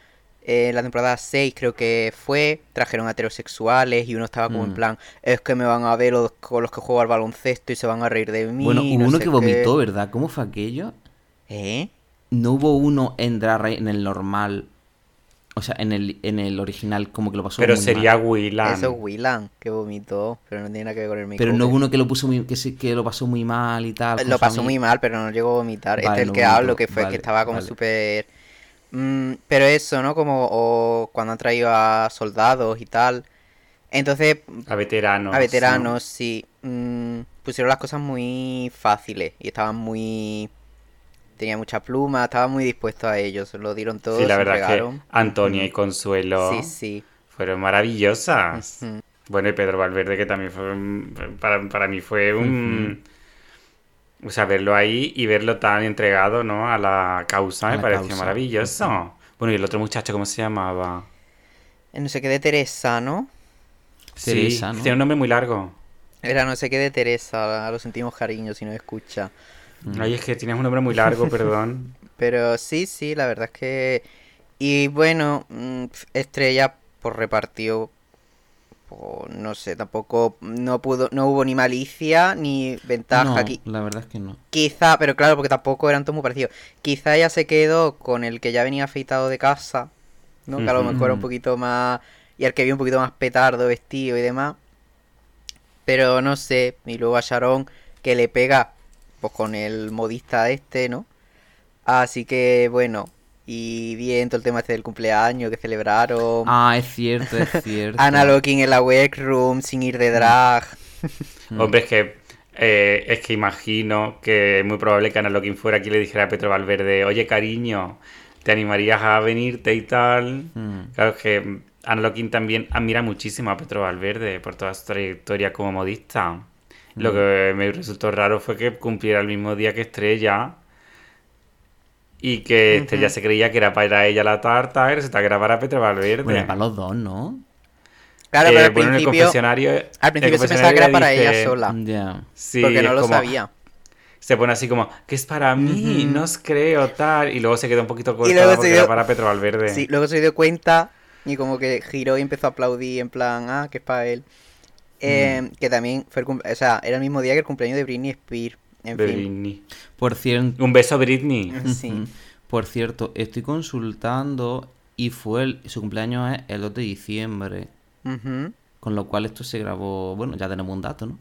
eh, en la temporada 6 creo que fue, trajeron a heterosexuales y uno estaba como en Mm. plan, es que me van a ver los, con los que juego al baloncesto y se van a reír de mí. Bueno, hubo no uno que vomitó, qué". ¿verdad? ¿Cómo fue aquello? ¿Eh? No hubo uno en Drag Race, en el normal, o sea, en el, en el original, como que lo pasó Pero muy sería mal. Willan. Eso es Willan, que vomitó, pero no tiene nada que ver con el Pero no hubo uno que lo puso muy, que, se- que lo pasó muy mal y tal. con Lo pasó muy mal, pero no llegó a vomitar. Vale, este es el que vomitó, hablo, que fue vale, que estaba como vale. súper... Mm, pero eso, ¿no? Como o cuando han traído a soldados y tal. Entonces, A veteranos. a veteranos, sí. mm, pusieron las cosas muy fáciles y estaban muy... tenía mucha pluma, estaba muy dispuesto a ello, se lo dieron todo, Sí, la verdad que. Antonia y Consuelo Sí, sí. fueron maravillosas. Bueno, y Pedro Valverde, que también fue un- para, para mí fue un... O sea, verlo ahí y verlo tan entregado, ¿no? A la causa A me la pareció causa. maravilloso. Bueno, y el otro muchacho, ¿cómo se llamaba? No sé qué de Teresa, ¿no? Teresa, sí, ¿no? tiene un nombre muy largo. Era no sé qué de Teresa, lo sentimos cariño si no escucha. Ay, es que tienes un nombre muy largo, perdón. Pero sí, sí, la verdad es que... Y bueno, mm, Estrella por repartió, pues, no sé, tampoco no pudo, no hubo ni malicia ni ventaja No, aquí. la verdad es que no. Quizá, pero claro, porque tampoco eran todos muy parecidos. Quizá ella se quedó con el que ya venía afeitado de casa, ¿no? Que a lo mejor era un poquito más... Y al que vio un poquito más petardo, vestido y demás. Pero no sé. Y luego a Sharon, que le pega, pues con el modista este, ¿no? Así que, bueno. Y bien, todo el tema este del cumpleaños que celebraron. Ah, es cierto, es cierto. Ana Locking en la workroom sin ir de drag. Hombre, es que eh, es que imagino que es muy probable que Ana fuera aquí y le dijera a Petro Valverde, oye cariño, ¿te animarías a venirte y tal? Mm. Claro es que Ana también admira muchísimo a Petro Valverde por toda su trayectoria como modista. Lo que me resultó raro fue que cumpliera el mismo día que Estrella y que Estrella se creía que era para ella la tarta y resulta que era para Petro Valverde. Bueno, para los dos, ¿no? Claro, Eh, pero al bueno, en el principio, confesionario, al el principio se pensaba que era para ella sola. Ya. Sí, porque no lo como- sabía. Se pone así como, que es para mí, no os creo, tal. Y luego se quedó un poquito cortada porque dio- era para Petro Valverde. Sí, luego se dio cuenta y como que giró y empezó a aplaudir en plan, ah, que es para él. Eh, Que también fue el cumple- o sea, era el mismo día que el cumpleaños de Britney Spears. En De fin. Britney. Por cierto, Un beso, Britney. Sí. Por cierto, estoy consultando y fue el- su cumpleaños es el 2 de diciembre, con lo cual esto se grabó, bueno, ya tenemos un dato, ¿no?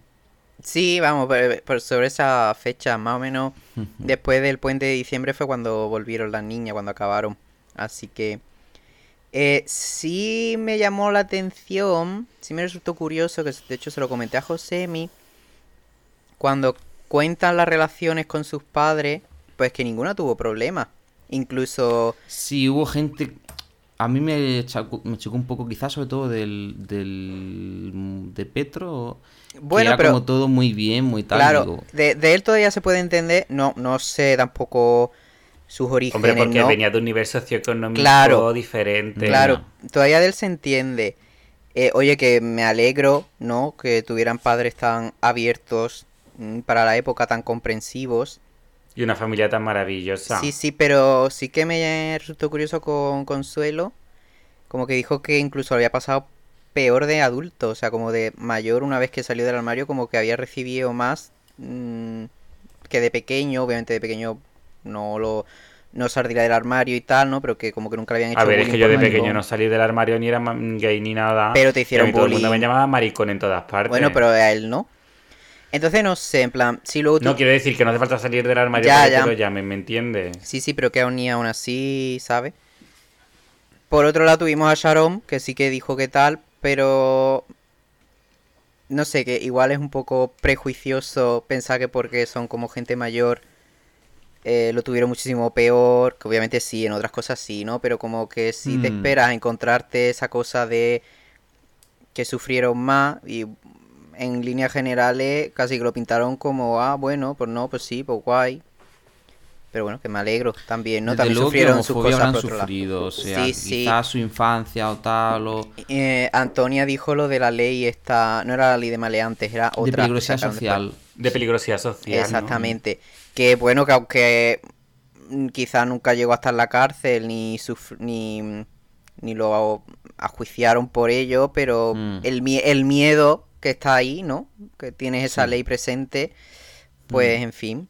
Sí, vamos, por, por sobre esa fecha, más o menos después del puente de diciembre fue cuando volvieron las niñas, cuando acabaron. Así que eh, sí me llamó la atención, sí me resultó curioso, que de hecho se lo comenté a Josemi, cuando cuentan las relaciones con sus padres, pues que ninguna tuvo problemas. Incluso, Sí, hubo gente. A mí me chocó, me chocó un poco, quizás, sobre todo del, del de Petro. que Bueno, era pero- como todo muy bien, muy tal. claro, de, de él todavía se puede entender, no, no sé tampoco sus orígenes, Hombre, porque ¿no? venía de un nivel socioeconómico Claro. diferente. Claro, todavía de él se entiende. Eh, oye, que me alegro, ¿no? Que tuvieran padres tan abiertos mm, para la época, tan comprensivos. Y una familia tan maravillosa. Sí, sí, pero sí que me resultó curioso con Consuelo. Como que dijo que incluso había pasado peor de adulto, o sea, como de mayor una vez que salió del armario, como que había recibido más mm, que de pequeño. Obviamente de pequeño no lo no saldría del armario y tal, ¿no? Pero que como que nunca le habían hecho A ver, es bullying que yo de maricón. pequeño no salí del armario ni era gay ni nada. Pero te a hicieron todo el mundo me bullying. llamaba maricón en todas partes. Bueno, pero a él no. Entonces no sé, en plan, si luego tú... No quiero decir que no hace falta salir del armario Ya, para que ya. te lo llamen, ¿me entiendes? Sí, sí, pero que aún ni aún así, ¿sabes? Por otro lado tuvimos a Sharon, que sí que dijo que tal, pero... No sé, que igual es un poco prejuicioso pensar que porque son como gente mayor eh, lo tuvieron muchísimo peor, que obviamente sí, en otras cosas sí, ¿no? Pero como que si te Mm. esperas encontrarte esa cosa de que sufrieron más y en líneas generales casi que lo pintaron como, ah, bueno, pues no, pues sí, pues guay. Pero bueno, que me alegro también, ¿no? desde También luego que sufrieron sus cosas habrán por otro lado. sufrido, o sea, Sí, sí. su infancia o tal, o Eh, Antonia dijo lo de la ley esta, no era la ley de maleantes, era otra. de peligrosidad social. De peligrosidad social. ¿no? Que bueno, que aunque mm, quizá nunca llegó a estar en la cárcel, ni ni, ni lo ajuiciaron por ello, pero Mm. el, el miedo que está ahí, ¿no? Que tienes esa Sí. ley presente, pues Mm. en fin.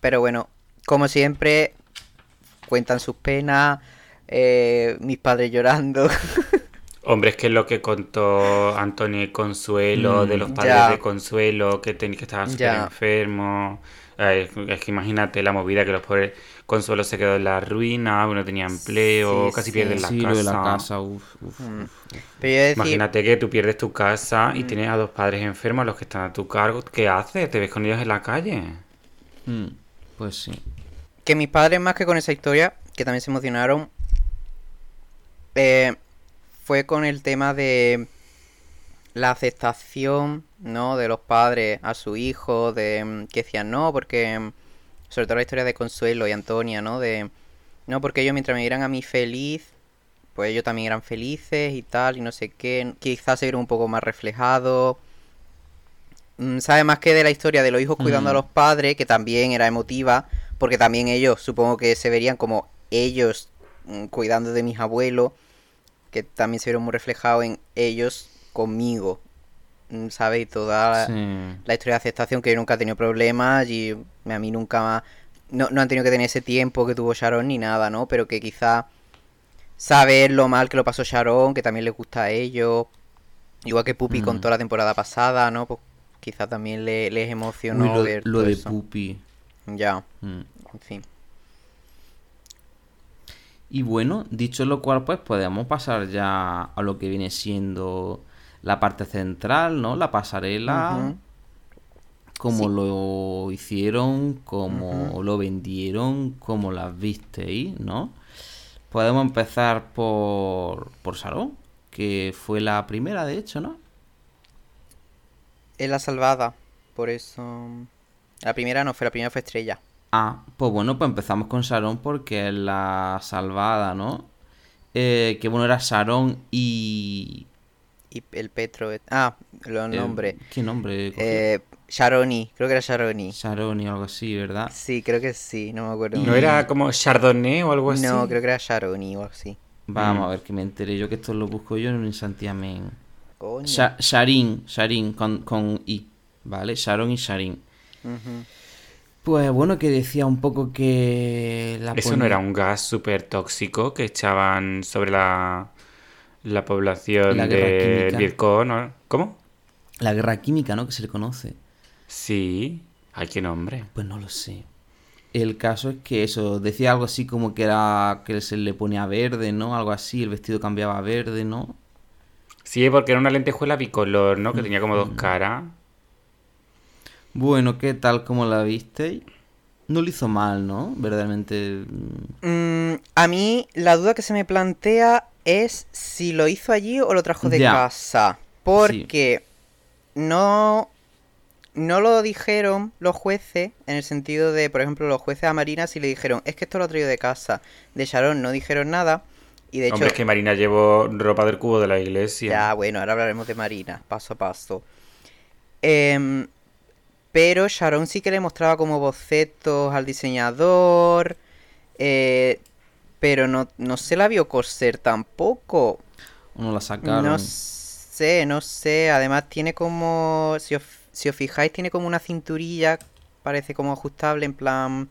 Pero bueno, como siempre, cuentan sus penas, eh, mis padres llorando. Hombre, es que es lo que contó Antonio Consuelo, Mm, de los padres ya. de Consuelo, que, ten- que estaban súper enfermos. Eh, es que imagínate la movida que los pobres Consuelo se quedó en la ruina, no tenía empleo, Sí, casi sí. pierden la sí, casa. lo de la casa, uf, uf, Mm. uf. Decir, Imagínate que tú pierdes tu casa Mm. y tienes a dos padres enfermos, los que están a tu cargo. ¿Qué haces? ¿Te ves con ellos en la calle? Mm, Pues sí. que mis padres, más que con esa historia, que también se emocionaron, eh, fue con el tema de la aceptación, ¿no? De los padres a su hijo, de mm, que decían no, porque mm, sobre todo la historia de Consuelo y Antonia, ¿no? De no, porque ellos mientras me vieran a mí feliz, pues ellos también eran felices y tal, y no sé qué, quizás se vieron un poco más reflejados. Mm, Sabe más que de la historia de los hijos cuidando a los padres, que también era emotiva, porque también ellos, supongo que se verían como ellos cuidando de mis abuelos, que también se vieron muy reflejados en ellos conmigo, ¿sabes? Y toda Sí. la historia de aceptación, que yo nunca he tenido problemas y a mí nunca más... No, no han tenido que tener ese tiempo que tuvo Sharon ni nada, ¿no? Pero que quizá saber lo mal que lo pasó Sharon, que también les gusta a ellos, igual que Puppy Mm. contó la temporada pasada, ¿no? Pues quizá también le- les emocionó Uy, lo, ver lo todo de eso. Pupi. Ya, Mm. en fin. Y bueno, dicho lo cual, pues podemos pasar ya a lo que viene siendo la parte central, ¿no? La pasarela, cómo Sí. lo hicieron, cómo Ujú. lo vendieron, cómo las visteis, ¿no? Podemos empezar por, por Sarón, que fue la primera, de hecho, ¿no? Es la salvada, por eso... La primera no fue, la primera fue Estrella. Ah, pues bueno, pues empezamos con Sarón porque es la salvada, ¿no? Eh, que bueno, era Sarón y... Y el Petro... Ah, los eh, nombres. ¿Qué nombre? Eh, Sharoni, creo que era Sharoni. Saroni o algo así, ¿verdad? Sí, creo que sí, no me acuerdo. ¿No era como Chardonnay o algo así? No, creo que era Sharoni o algo así. Vamos Mm. a ver que me enteré yo que esto lo busco yo en un. Coño. Sha- Sharin, Sharin con, con I, ¿vale? Sharon y Sharin. Pues bueno, que decía un poco que la Eso no era un gas súper tóxico que echaban sobre la, la población La guerra de química. Vietcong, ¿no? ¿Cómo? La guerra química, ¿no? Que se le conoce. Sí. Ay, qué nombre. Pues no lo sé. El caso es que eso, decía algo así como que era que se le ponía verde, ¿no? Algo así, el vestido cambiaba a verde, ¿no? Sí, porque era una lentejuela bicolor, ¿no? Que tenía como dos caras. Bueno, ¿qué tal? ¿Cómo la visteis? No lo hizo mal, ¿no? Verdaderamente. mm, Mm, a mí la duda que se me plantea es si lo hizo allí o lo trajo de Ya. casa. Porque no, no lo dijeron los jueces, en el sentido de, por ejemplo, los jueces a Marina si le dijeron, es que esto lo ha traído de casa. De Sharon no dijeron nada. Y de hecho, Hombre, es que Marina llevó ropa del cubo de la iglesia. Ya, bueno, ahora hablaremos de Marina, paso a paso. Em, pero Sharon sí que le mostraba como bocetos al diseñador. eh, pero no, no se la vio coser tampoco. No la sacaron. No sé, no sé. Además tiene como... Si os, si os fijáis, tiene como una cinturilla. Parece como ajustable, en plan...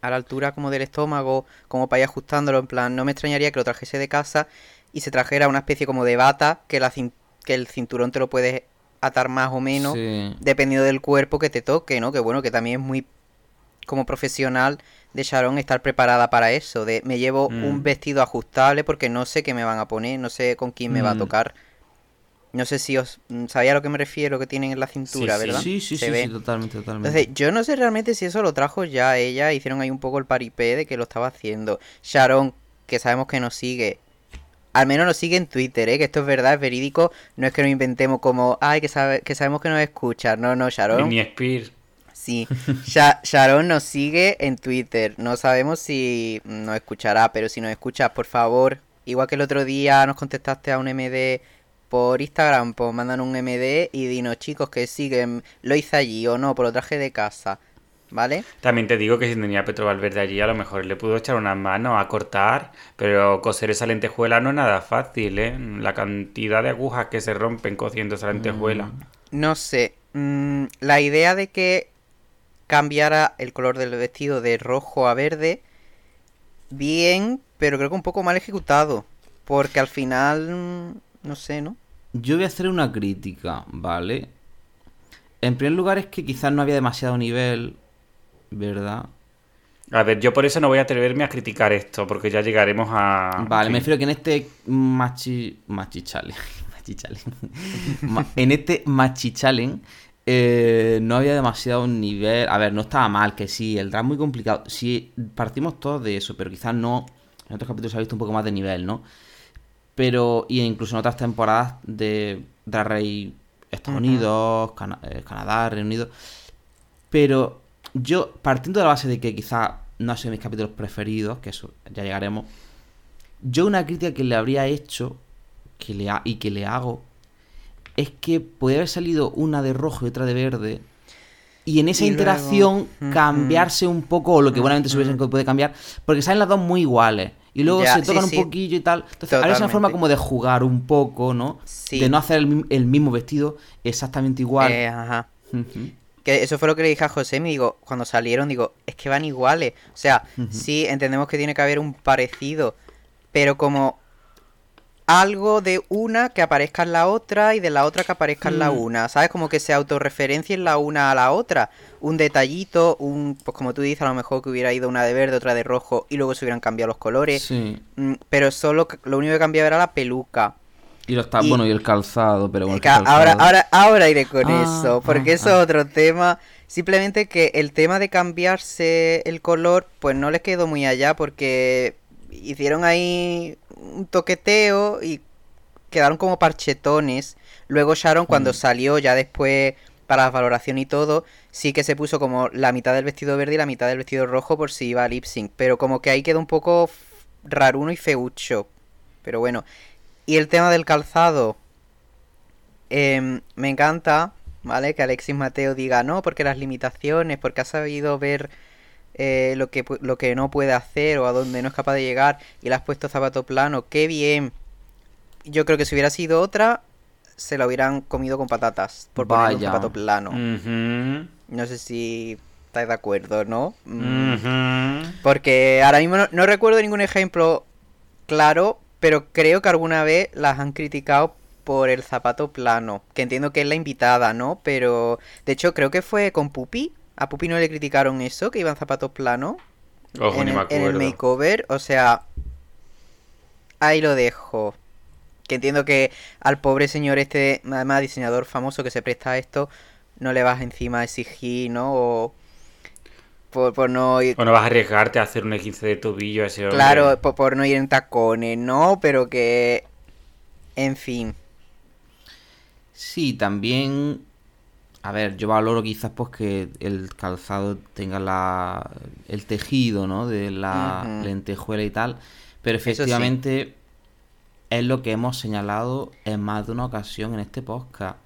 A la altura como del estómago. Como para ir ajustándolo. En plan, no me extrañaría que lo trajese de casa. Y se trajera una especie como de bata. Que, la, que el cinturón te lo puedes atar más o menos. Sí. Dependiendo del cuerpo que te toque, ¿no? Que bueno, que también es muy como profesional de Sharon estar preparada para eso. De me llevo Mm. un vestido ajustable porque no sé qué me van a poner, no sé con quién me va a Mm. tocar. No sé si os mm, sabía a lo que me refiero que tienen en la cintura, Sí, sí. ¿verdad? Sí, sí, Se sí, ve. sí, totalmente, totalmente. Entonces, yo no sé realmente si eso lo trajo ya ella, hicieron ahí un poco el paripé de que lo estaba haciendo. Sharon, que sabemos que nos sigue, al menos nos sigue en Twitter, ¿eh? que esto es verdad, es verídico, no es que nos inventemos como, ay, que, sabe, que sabemos que nos escucha, no, no, Sharon. Ni Spear. Sí, Sha- Sharon nos sigue en Twitter. No sabemos si nos escuchará, pero si nos escuchas, por favor, igual que el otro día nos contestaste a un MD por Instagram, pues mandan un MD y dinos, chicos, que siguen, lo hice allí o no, por lo traje de casa, ¿vale? También te digo que si tenía Petro Valverde allí, a lo mejor le pudo echar unas manos a cortar, pero coser esa lentejuela no es nada fácil, ¿eh? La cantidad de agujas que se rompen cosiendo esa lentejuela. Mm. No sé, mm, la idea de que cambiara el color del vestido de rojo a verde, bien, pero creo que un poco mal ejecutado, porque al final, mm, no sé, ¿no? Yo voy a hacer una crítica, ¿vale? En primer lugar es que quizás no había demasiado nivel, ¿verdad? A ver, yo por eso no voy a atreverme a criticar esto, porque ya llegaremos a... Vale, sí. me refiero que en este machi... machi challenge, machi challenge. Ma- en este machi challenge eh, no había demasiado nivel. A ver, no estaba mal, que sí, el drag muy complicado. Sí, partimos todos de eso, pero quizás no. En otros capítulos se ha visto un poco más de nivel, ¿no? Pero, y incluso en otras temporadas de Drag Race Estados Unidos, eh, Canadá, Reino Unido. Pero yo, partiendo de la base de que quizás no son mis capítulos preferidos, que eso ya llegaremos, yo una crítica que le habría hecho que le ha- y que le hago es que podría haber salido una de rojo y otra de verde. Y en esa Y luego- interacción Ujú. cambiarse un poco, o lo que buenamente se hubiesen que puede cambiar, porque salen las dos muy iguales. Y luego Ya, se tocan sí, un poquillo y tal. Entonces, ahora es una forma como de jugar un poco, ¿no? Sí. De no hacer el, mi- el mismo vestido exactamente igual. Eh, ajá. Que eso fue lo que le dije a José, me digo, cuando salieron, digo, es que van iguales. O sea, sí, entendemos que tiene que haber un parecido, pero como algo de una que aparezca en la otra y de la otra que aparezca en la Mm. una, ¿sabes? Como que se autorreferencien la una a la otra. Un detallito, un, pues como tú dices, a lo mejor que hubiera ido una de verde, otra de rojo y luego se hubieran cambiado los colores. Sí. Mm, Pero solo, lo único que cambiaba era la peluca. Y lo está, Y- bueno, y el calzado, pero bueno. Calzado- ahora, ahora, ahora iré con Ah, eso, porque ah, eso ah. es otro tema. Simplemente que el tema de cambiarse el color, pues no les quedó muy allá, porque hicieron ahí un toqueteo y quedaron como parchetones. Luego Sharon, cuando Mm. salió ya después para la valoración y todo, sí que se puso como la mitad del vestido verde y la mitad del vestido rojo por si iba a lip sync. Pero como que ahí quedó un poco raruno y feucho. Pero bueno. Y el tema del calzado. em, me encanta, ¿vale? Que Alexis Mateo diga no, porque las limitaciones, porque ha sabido ver eh, lo, que, lo que no puede hacer o a dónde no es capaz de llegar y le has puesto zapato plano. ¡Qué bien! Yo creo que si hubiera sido otra, se la hubieran comido con patatas por poner un zapato plano. No sé si estáis de acuerdo, ¿no? Mm. Porque ahora mismo no, no recuerdo ningún ejemplo claro, pero creo que alguna vez las han criticado por el zapato plano. Que entiendo que es la invitada, ¿no? Pero de hecho creo que fue con Pupi. A Pupi no le criticaron eso, que iban zapatos planos Ojo, en, ni el, me en el acuerdo. makeover. O sea, ahí lo dejo. Que entiendo que al pobre señor este, además diseñador famoso que se presta a esto, no le vas encima a exigir, ¿no? O por, por no ir... O no vas a arriesgarte a hacer un 15 de tobillo a ese hombre. Claro, por, por no ir en tacones, ¿no? Pero que... En fin. Sí, también. A ver, yo valoro quizás pues que el calzado tenga la el tejido, ¿no? De la lentejuela y tal. Pero sí. efectivamente es lo que hemos señalado en más de una ocasión en este podcast.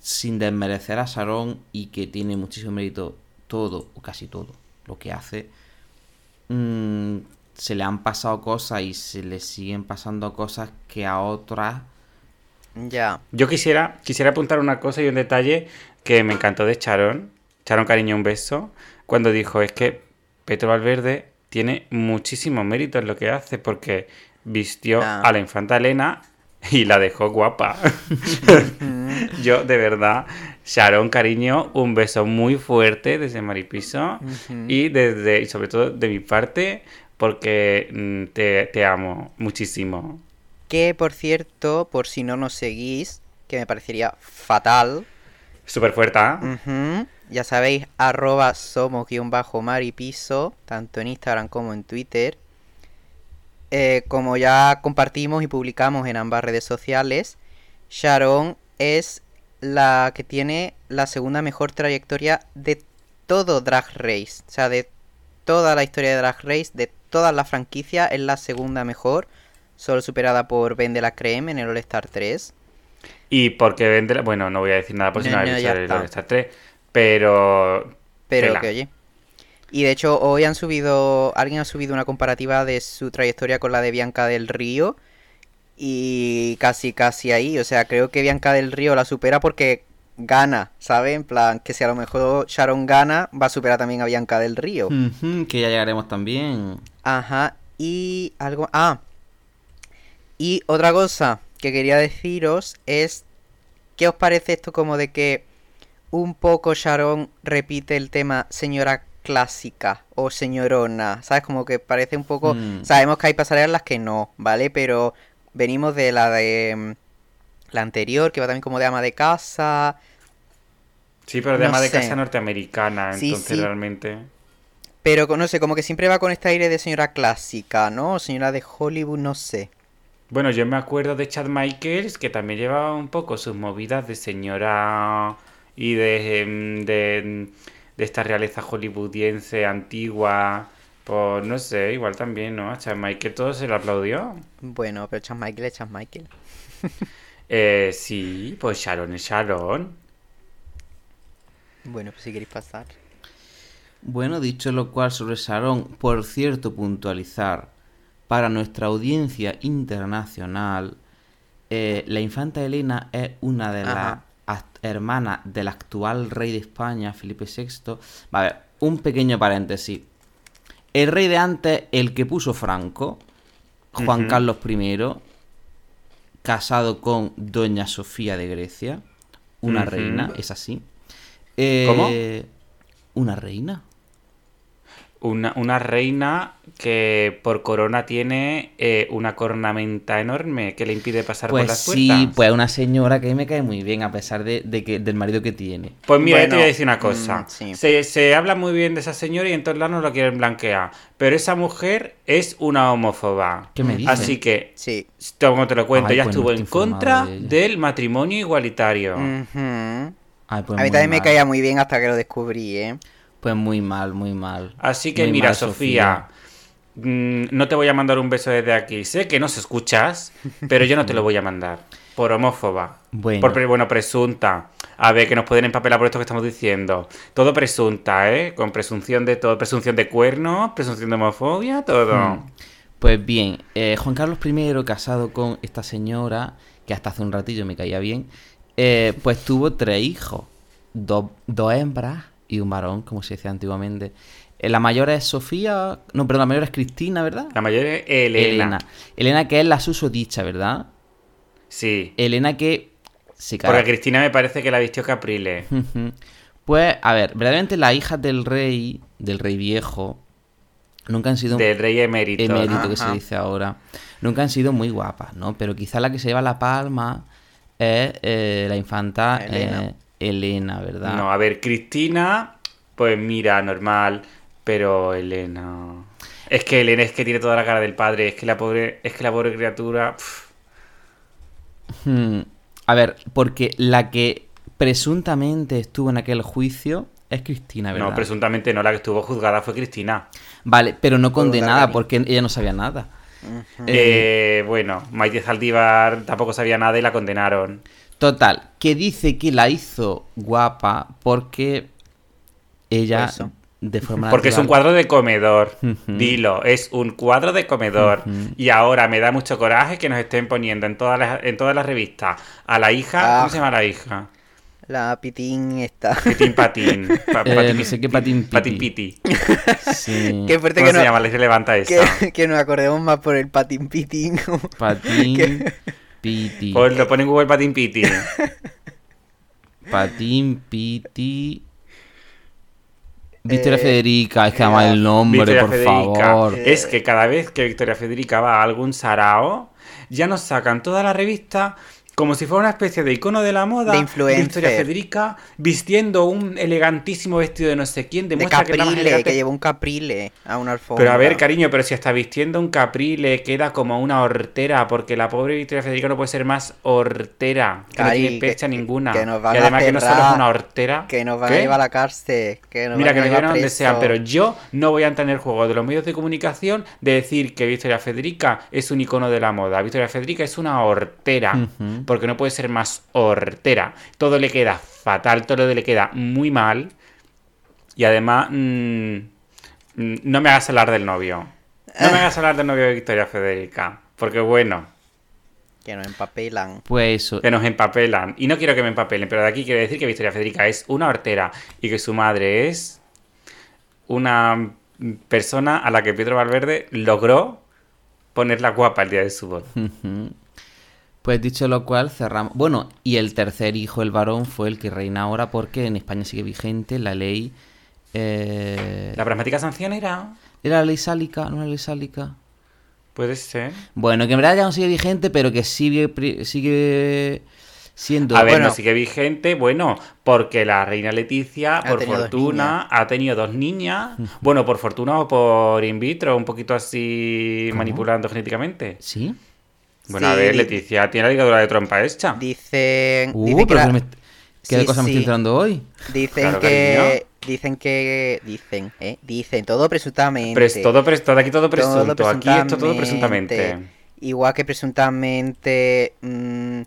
Sin desmerecer a Sarón y que tiene muchísimo mérito todo, o casi todo, lo que hace. mm, se le han pasado cosas y se le siguen pasando cosas que a otras Ya. Yo quisiera, quisiera apuntar una cosa y un detalle que me encantó de Charon. Charon Cariño, un beso. Cuando dijo, es que Petro Valverde tiene muchísimo mérito en lo que hace porque vistió Ah. a la infanta Elena y la dejó guapa. Yo, de verdad, Sharon, cariño, un beso muy fuerte desde Maripiso y desde, y sobre todo de mi parte, porque mm, te, te amo muchísimo. Que, por cierto, por si no nos seguís, que me parecería fatal, Súper fuerte, ¿ah? ujú, ya sabéis, arroba somos guion bajo maripiso, tanto en Instagram como en Twitter. Eh, como ya compartimos y publicamos en ambas redes sociales, Sharon es la que tiene la segunda mejor trayectoria de todo Drag Race. O sea, de toda la historia de Drag Race, de todas las franquicias, es la segunda mejor. Solo superada por Ben de la Creme en el All Star 3. Y porque vende, la- bueno, no voy a decir nada por si No, no, no, visto el está. All-Star 3, pero Pero Tela. que oye. Y de hecho, hoy han subido. Alguien ha subido una comparativa de su trayectoria con la de Bianca del Río. Y casi, casi ahí. O sea, creo que Bianca del Río la supera porque gana, ¿sabes? En plan, que si a lo mejor Sharon gana, va a superar también a Bianca del Río. Que ya llegaremos también. Ajá. Y algo. Ah. Y otra cosa que quería deciros es. ¿Qué os parece esto como de que un poco Sharon repite el tema señora clásica o señorona? ¿Sabes? Como que parece un poco. Mm. Sabemos que hay pasarelas en las que no, ¿vale? Pero venimos de la de. mm, La anterior, que va también como de ama de casa. Sí, pero de No ama de casa norteamericana, Sí, entonces sí. realmente. Pero no sé, como que siempre va con este aire de señora clásica, ¿no? Señora de Hollywood, no sé. Bueno, yo me acuerdo de Chad Michaels, que también llevaba un poco sus movidas de señora y de, em, de, de esta realeza hollywoodiense antigua. Pues no sé, igual también, ¿no? A Chad Michael todo se le aplaudió. Bueno, pero Chas Michael es Chas Michael. Eh, sí, pues Sharon es Sharon. Bueno, pues si queréis pasar. Bueno, dicho lo cual sobre Sharon, por cierto, puntualizar, para nuestra audiencia internacional, eh, la infanta Elena es una de las Ajá. hermanas del actual rey de España, Felipe VI. Va a ver, un pequeño paréntesis. El rey de antes, el que puso Franco, Juan. Carlos I, casado con Doña Sofía de Grecia, una reina, es así. Eh, ¿Cómo? Una reina. Una, una reina que por corona tiene eh, una cornamenta enorme que le impide pasar por Pues las sí, puertas. pues una señora que a mí me cae muy bien, a pesar de, de que del marido que tiene. Pues mira, yo te Bueno, voy a decir una cosa. mm, sí. se, se habla muy bien de esa señora y en todos lados no lo quieren blanquear. Pero esa mujer es una homófoba. ¿Qué me dices? Así que, Sí. como te lo cuento, Ay, ella pues estuvo en contra de del matrimonio igualitario. Ay, pues A mí también me caía muy bien hasta que lo descubrí, ¿eh? Pues muy mal, muy mal. Así que Muy mira, mal, Sofía, mm, no te voy a mandar un beso desde aquí. Sé que no se escuchas, pero yo no te lo voy a mandar. Por homófoba. Bueno. Por, bueno, presunta. A ver, que nos pueden empapelar por esto que estamos diciendo. Todo presunta, ¿eh? Con presunción de todo. Presunción de cuernos, presunción de homofobia, todo. Hmm. Pues bien, eh, Juan Carlos I, casado con esta señora, que hasta hace un ratillo me caía bien, eh, pues tuvo tres hijos. Dos, dos hembras y un varón, como se decía antiguamente. Eh, la mayor es Sofía, no, perdón, la mayor es Cristina, ¿verdad? La mayor es Elena. Elena. Elena, que es la susodicha, ¿verdad? Sí. Elena que se Porque Cristina me parece que la vistió Caprile. Ujú. Pues, a ver, verdaderamente las hijas del rey, del rey viejo, nunca han sido Del rey emérito. emérito que se dice ahora, nunca han sido muy guapas, ¿no? Pero quizá la que se lleva la palma es eh, la infanta Elena. eh, Elena, ¿verdad? No, a ver, Cristina, pues mira, normal, pero Elena. Es que Elena es que tiene toda la cara del padre, es que la pobre, es que la pobre criatura. Hmm. A ver, porque la que presuntamente estuvo en aquel juicio es Cristina, ¿verdad? no, presuntamente no, la que estuvo juzgada fue Cristina. Vale, pero no condenada porque ella no sabía nada. Eh, bueno, Maite Zaldívar tampoco sabía nada y la condenaron. Total, que dice que la hizo guapa porque ella Eso. de forma Porque es un cuadro de comedor. Dilo, es un cuadro de comedor. Y ahora me da mucho coraje que nos estén poniendo en todas las, en todas las revistas a la hija. Ah. ¿Cómo se llama la hija? La pitín está. Pitín Patín. Pa- Eh, patín- no sé qué patín piti. Patín Piti. Sí. Qué fuerte ¿Cómo que, se no- llama? Le se levanta esa. que, que nos acordemos más por el patín pitín. Patín piti. Pues lo pone en Google Patín Piti. Patín piti. Victoria Eh, Federica, es que además el nombre, Victoria por Federica. favor. Es que cada vez que Victoria Federica va a algún sarao, ya nos sacan toda la revista como si fuera una especie de icono de la moda. De influencer. Victoria Federica vistiendo un elegantísimo vestido de no sé quién. De Demuestra que más caprile, elegante. que lleva un caprile a una alfombra. Pero a ver, cariño, pero si hasta vistiendo un caprile queda como una hortera, porque la pobre Victoria Federica no puede ser más hortera, que no tiene que- pecha ninguna. que nos van y a además que no solo es una hortera. Que nos van ¿Qué? a llevar a la cárcel. Que nos Mira, van que a nos llevar lleven a donde sean, pero yo no voy a entrar en el juego de los medios de comunicación de decir que Victoria Federica es un icono de la moda. Victoria Federica es una hortera, Ujú. Porque no puede ser más hortera. Todo le queda fatal, todo le queda muy mal. Y además, mm, mm, no me hagas hablar del novio. No me hagas hablar del novio de Victoria Federica, porque bueno, Que nos empapelan. Pues eso. que nos empapelan. Y no quiero que me empapelen, pero de aquí quiero decir que Victoria Federica es una hortera y que su madre es una persona a la que Pedro Valverde logró ponerla guapa el día de su boda. Pues dicho lo cual, cerramos. Bueno, y el tercer hijo, el varón, fue el que reina ahora porque en España sigue vigente la ley. eh, La pragmática sanción era. ¿Era la ley sálica? ¿No era la ley sálica? Puede ser. Bueno, que en verdad ya no sigue vigente, pero que sigue, sigue Siendo A ver, Bueno. no sigue vigente, bueno, porque la reina Leticia, Ha por fortuna, ha tenido dos niñas. Bueno, por fortuna o por in vitro, un poquito así ¿Cómo? manipulando genéticamente. ¿Sí? Bueno, a ver, Leticia tiene la ligadura de trompa hecha. Dicen, Uh, dicen que, pero la- que me- ¿qué Sí, cosa me estoy entrando hoy? dicen Claro, que cariño. dicen que dicen, ¿eh? Dicen todo presuntamente. Pres- todo, pres- todo aquí todo presunto, Todo aquí esto todo presuntamente. Igual que presuntamente mm,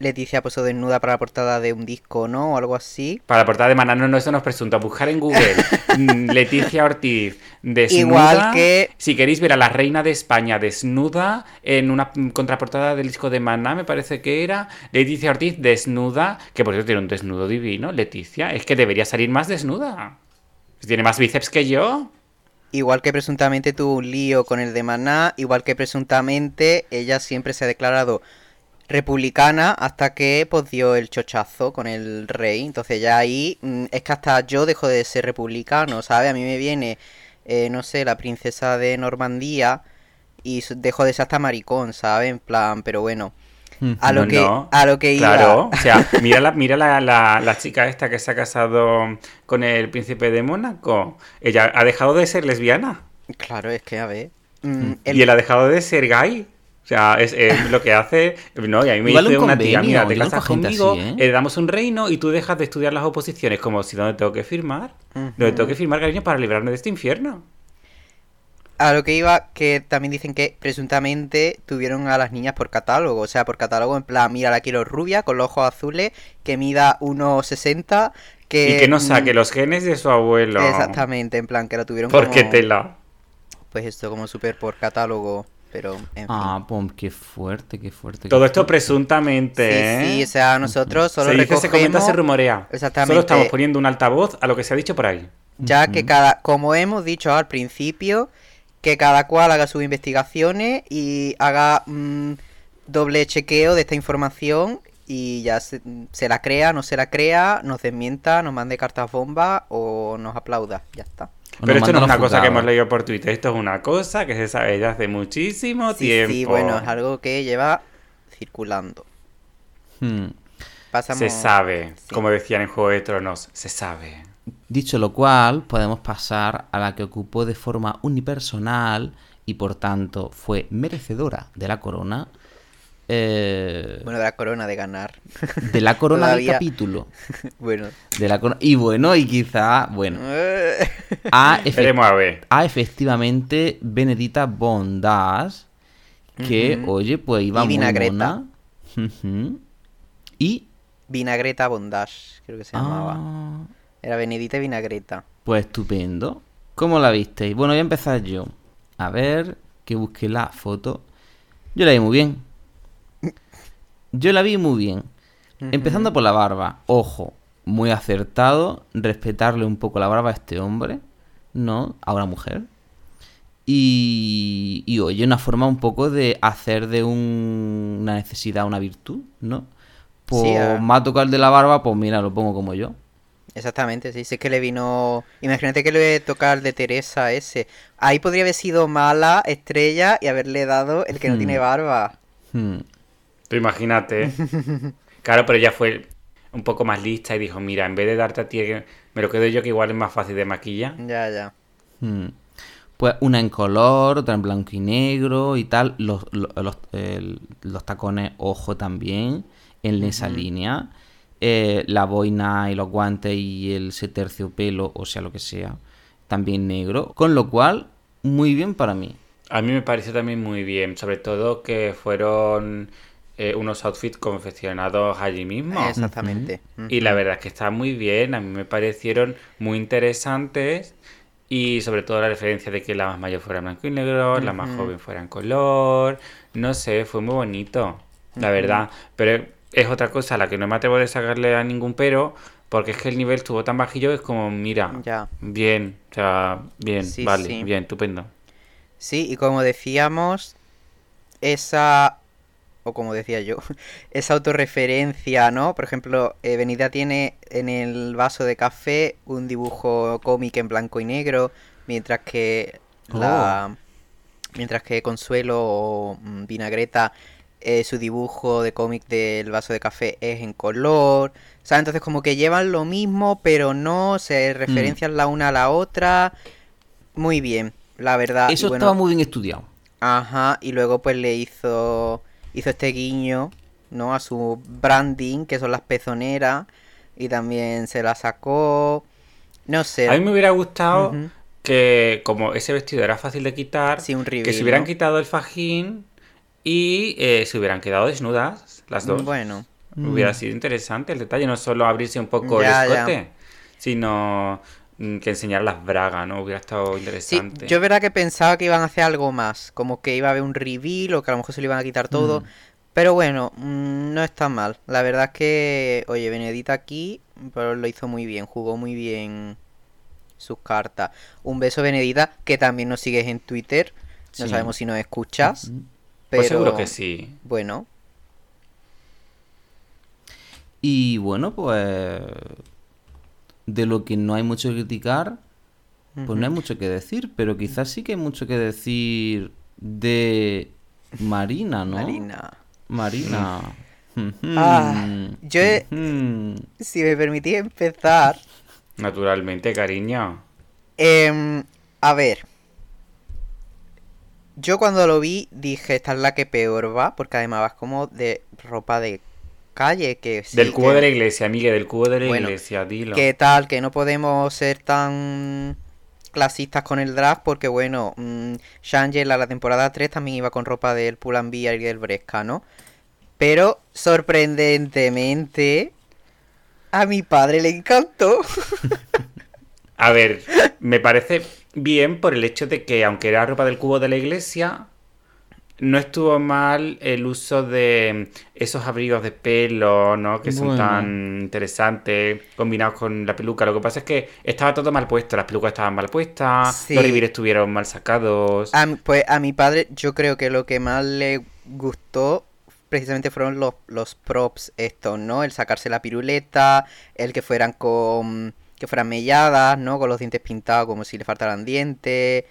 Leticia puso desnuda para la portada de un disco, ¿no? O algo así. Para la portada de Maná, no, no, eso no es presunto. Buscar en Google mm, Leticia Ortiz desnuda. Igual que- Si queréis ver a la reina de España desnuda en una contraportada del disco de Maná, me parece que era Leticia Ortiz desnuda, que por cierto tiene un desnudo divino. Leticia, es que debería salir más desnuda. Tiene más bíceps que yo. Igual que presuntamente tuvo un lío con el de Maná, igual que presuntamente ella siempre se ha declarado republicana hasta que pues dio el chochazo con el rey. Entonces ya ahí mm, es que hasta yo dejo de ser republicano, ¿sabes? A mí me viene, eh, no sé, la princesa de Normandía y dejo de ser hasta maricón, ¿sabes? En plan, pero bueno. A lo No, que, no. a lo que iba. Claro, o sea, mira, la, mira la, la- la chica esta que se ha casado con el príncipe de Mónaco. Ella ha dejado de ser lesbiana. Claro, es que a ver. mm, el- Y él ha dejado de ser gay. O sea, es, es lo que hace. No, y a mí me dice un una tía: mira, te casas conmigo, así, ¿eh? eh, damos un reino y tú dejas de estudiar las oposiciones. Como si donde tengo que firmar. Donde tengo que firmar, cariño, para librarme de este infierno. A lo que iba, que también dicen que presuntamente tuvieron a las niñas por catálogo. O sea, por catálogo en plan, mira, la quiero rubia, con los ojos azules, que mida 1,60, que... y que no mm, saque los genes de su abuelo. Exactamente, en plan, que la tuvieron Porque como... tela. Pues esto, como súper por catálogo, pero en fin. Ah, pum, qué fuerte, qué fuerte. qué Todo esto fuerte. presuntamente. sí, sí, ¿eh? o sea, nosotros solo se dice, se comenta, recogemos... se rumorea. Exactamente. Solo estamos poniendo un altavoz a lo que se ha dicho por ahí. Ya que cada, como hemos dicho al principio, que cada cual haga sus investigaciones y haga mm, doble chequeo de esta información y ya se, se la crea, no se la crea, nos desmienta, nos mande cartas bomba o nos aplauda, ya está. Pero esto no es una cosa que hemos leído por Twitter, esto es una cosa que se sabe ya hace muchísimo Sí, tiempo. sí, bueno, es algo que lleva circulando. Hmm. Pasamos... Se sabe, Sí. como decían en Juego de Tronos, se sabe. Dicho lo cual, podemos pasar a la que ocupó de forma unipersonal y por tanto fue merecedora de la corona. Eh, Bueno, de la corona de ganar. de la corona del capítulo. bueno. De la corona- y bueno, y quizá, bueno, a, Veremos a ver. a efectivamente Benedita Bondas, que, oye, pues iba Y muy Vinagreta. Y... Vinagreta Bondage, creo que se llamaba. ah, Era Benedita y Vinagreta. Pues estupendo. ¿Cómo la visteis? Bueno, voy a empezar yo. A ver, que busque la foto. Yo la vi muy bien. Yo la vi muy bien. Empezando por la barba. Ojo, muy acertado. Respetarle un poco la barba a este hombre. ¿No? A una mujer. Y, y oye, una forma un poco de hacer de un- una necesidad una virtud, ¿no? Pues Sí, ah. me ha tocado el de la barba, pues mira, lo pongo como yo. Exactamente, sí, sí es que le vino... Imagínate que le voy a tocar de Teresa ese. Ahí podría haber sido mala estrella y haberle dado el que no Hmm. tiene barba. Hmm. Tú imagínate. Claro, pero ella fue un poco más lista y dijo, mira, en vez de darte a ti, me lo quedo yo que igual es más fácil de maquillar. Ya, ya. Hmm. Pues una en color, otra en blanco y negro y tal. Los, los, los- tacones ojo también en esa línea. Eh, la boina y los guantes y el terciopelo, o sea, lo que sea, también negro. Con lo cual, muy bien para mí. A mí me pareció también muy bien, sobre todo que fueron eh, unos outfits confeccionados allí mismo. Exactamente. Y la verdad es que está muy bien, a mí me parecieron muy interesantes y sobre todo la referencia de que la más mayor fuera en blanco y negro, la más joven fuera en color, no sé, fue muy bonito, la verdad, pero es otra cosa a la que no me atrevo de sacarle a ningún pero, porque es que el nivel estuvo tan bajillo que es como, mira, Ya. bien, o sea, bien, Sí, vale, sí. bien, estupendo. Sí, y como decíamos, esa, o como decía yo, esa autorreferencia, ¿no? Por ejemplo, eh, Benita tiene en el vaso de café un dibujo cómic en blanco y negro, mientras que la, mientras que Consuelo o mm, Vinagreta eh, su dibujo de cómic del vaso de café es en color. O sea, entonces como que llevan lo mismo, pero no se referencian la una a la otra. Muy bien, la verdad. Eso bueno, estaba muy bien estudiado. Ajá, y luego pues le hizo hizo este guiño, ¿no? A su branding, que son las pezoneras, y también se la sacó. No sé. A mí me hubiera gustado que, como ese vestido era fácil de quitar, Sí, un que se hubieran ¿no? quitado el fajín y eh, se hubieran quedado desnudas las dos. Bueno, Hubiera sido interesante el detalle, no solo abrirse un poco Ya, el ya. escote, sino mm, que enseñar las bragas, ¿no? Hubiera estado sí, interesante. yo es verdad que pensaba que iban a hacer algo más, como que iba a haber un reveal o que a lo mejor se lo iban a quitar todo. Pero bueno, mm, no está mal. La verdad es que, oye, Benedita aquí pero lo hizo muy bien, jugó muy bien sus cartas. Un beso, Benedita, que también nos sigues en Twitter. No Sí. sabemos si nos escuchas, pero Pues seguro que sí. bueno, Y bueno, pues de lo que no hay mucho que criticar, pues no hay mucho que decir, pero quizás sí que hay mucho que decir de Marina, ¿no? Marina. Marina. Ah, yo he-. Si me permitís empezar, Naturalmente, cariño. Em, a ver. Yo cuando lo vi dije, esta es la que peor va, porque además vas como de ropa de calle, que sí, del cubo que- de la iglesia, Miguel, del cubo de la Bueno, iglesia, dilo. que tal, que no podemos ser tan clasistas con el drag, porque bueno, mm, Shangela la temporada 3 también iba con ropa del Pull&Bear y del Bresca, ¿no? Pero sorprendentemente a mi padre le encantó. A ver, me parece bien por el hecho de que, aunque era ropa del cubo de la iglesia, no estuvo mal el uso de esos abrigos de pelo, ¿no? Que son tan interesantes, combinados con la peluca. Lo que pasa es que estaba todo mal puesto, las pelucas estaban mal puestas, Sí. los rivires estuvieron mal sacados. A pues a mi padre yo creo que lo que más le gustó precisamente fueron los, los props estos, ¿no? El sacarse la piruleta, el que fueran con... que fueran melladas, ¿no? Con los dientes pintados como si le faltaran dientes.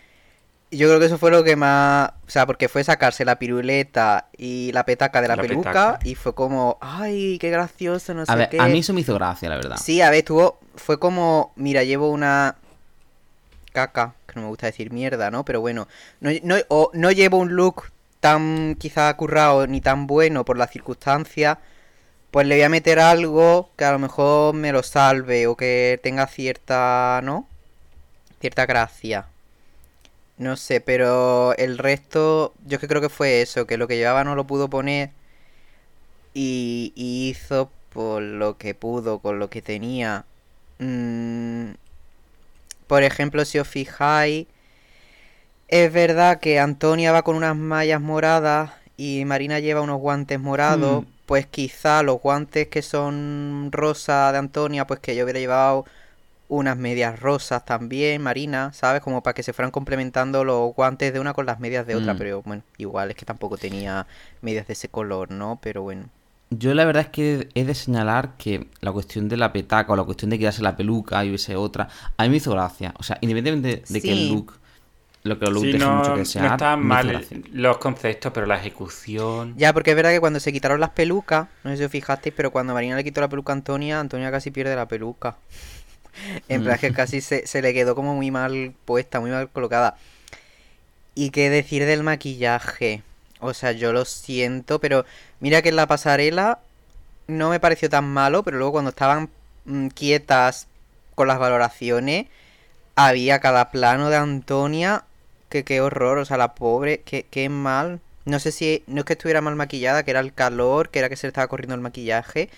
Yo creo que eso fue lo que más... O sea, porque fue sacarse la piruleta y la petaca de la, La peluca petaca. y fue como, ay, qué gracioso, no sé A ver, qué. a mí eso me hizo gracia, la verdad. Sí, a ver, estuvo. Fue como. Mira, llevo una. Caca, que no me gusta decir mierda, ¿no? Pero bueno. No, no, o no llevo un look tan quizá currado ni tan bueno por las circunstancias. Pues le voy a meter algo que a lo mejor me lo salve o que tenga cierta. ¿No? Cierta gracia. No sé, pero el resto. Yo que creo que fue eso, que lo que llevaba no lo pudo poner y, y hizo por lo que pudo, con lo que tenía. Mm, por ejemplo, si os fijáis, es verdad que Antonia va con unas mallas moradas y Marina lleva unos guantes morados. Hmm. Pues quizá los guantes que son rosa de Antonia, pues que yo hubiera llevado unas medias rosas también, Marina, ¿sabes? Como para que se fueran complementando los guantes de una con las medias de otra, Mm. pero bueno, igual es que tampoco tenía medias de ese color, ¿no? Pero bueno. Yo la verdad es que he de señalar que la cuestión de la petaca o la cuestión de quedarse la peluca y hubiese otra, a mí me hizo gracia. O sea, independientemente de que el look, lo que el look Sí, no, mucho que no desear, estaban me hizo mal los conceptos, pero la ejecución. Ya, porque es verdad que cuando se quitaron las pelucas, no sé si os fijasteis, pero cuando Marina le quitó la peluca a Antonia, Antonia casi pierde la peluca. En plan, que casi se, se le quedó como muy mal puesta, muy mal colocada. Y qué decir del maquillaje. O sea, yo lo siento, pero mira que en la pasarela no me pareció tan malo, pero luego cuando estaban mm, quietas con las valoraciones, había cada plano de Antonia, que qué horror, o sea, la pobre, qué, qué mal. No sé si, no es que estuviera mal maquillada, que era el calor, que era que se le estaba corriendo el maquillaje.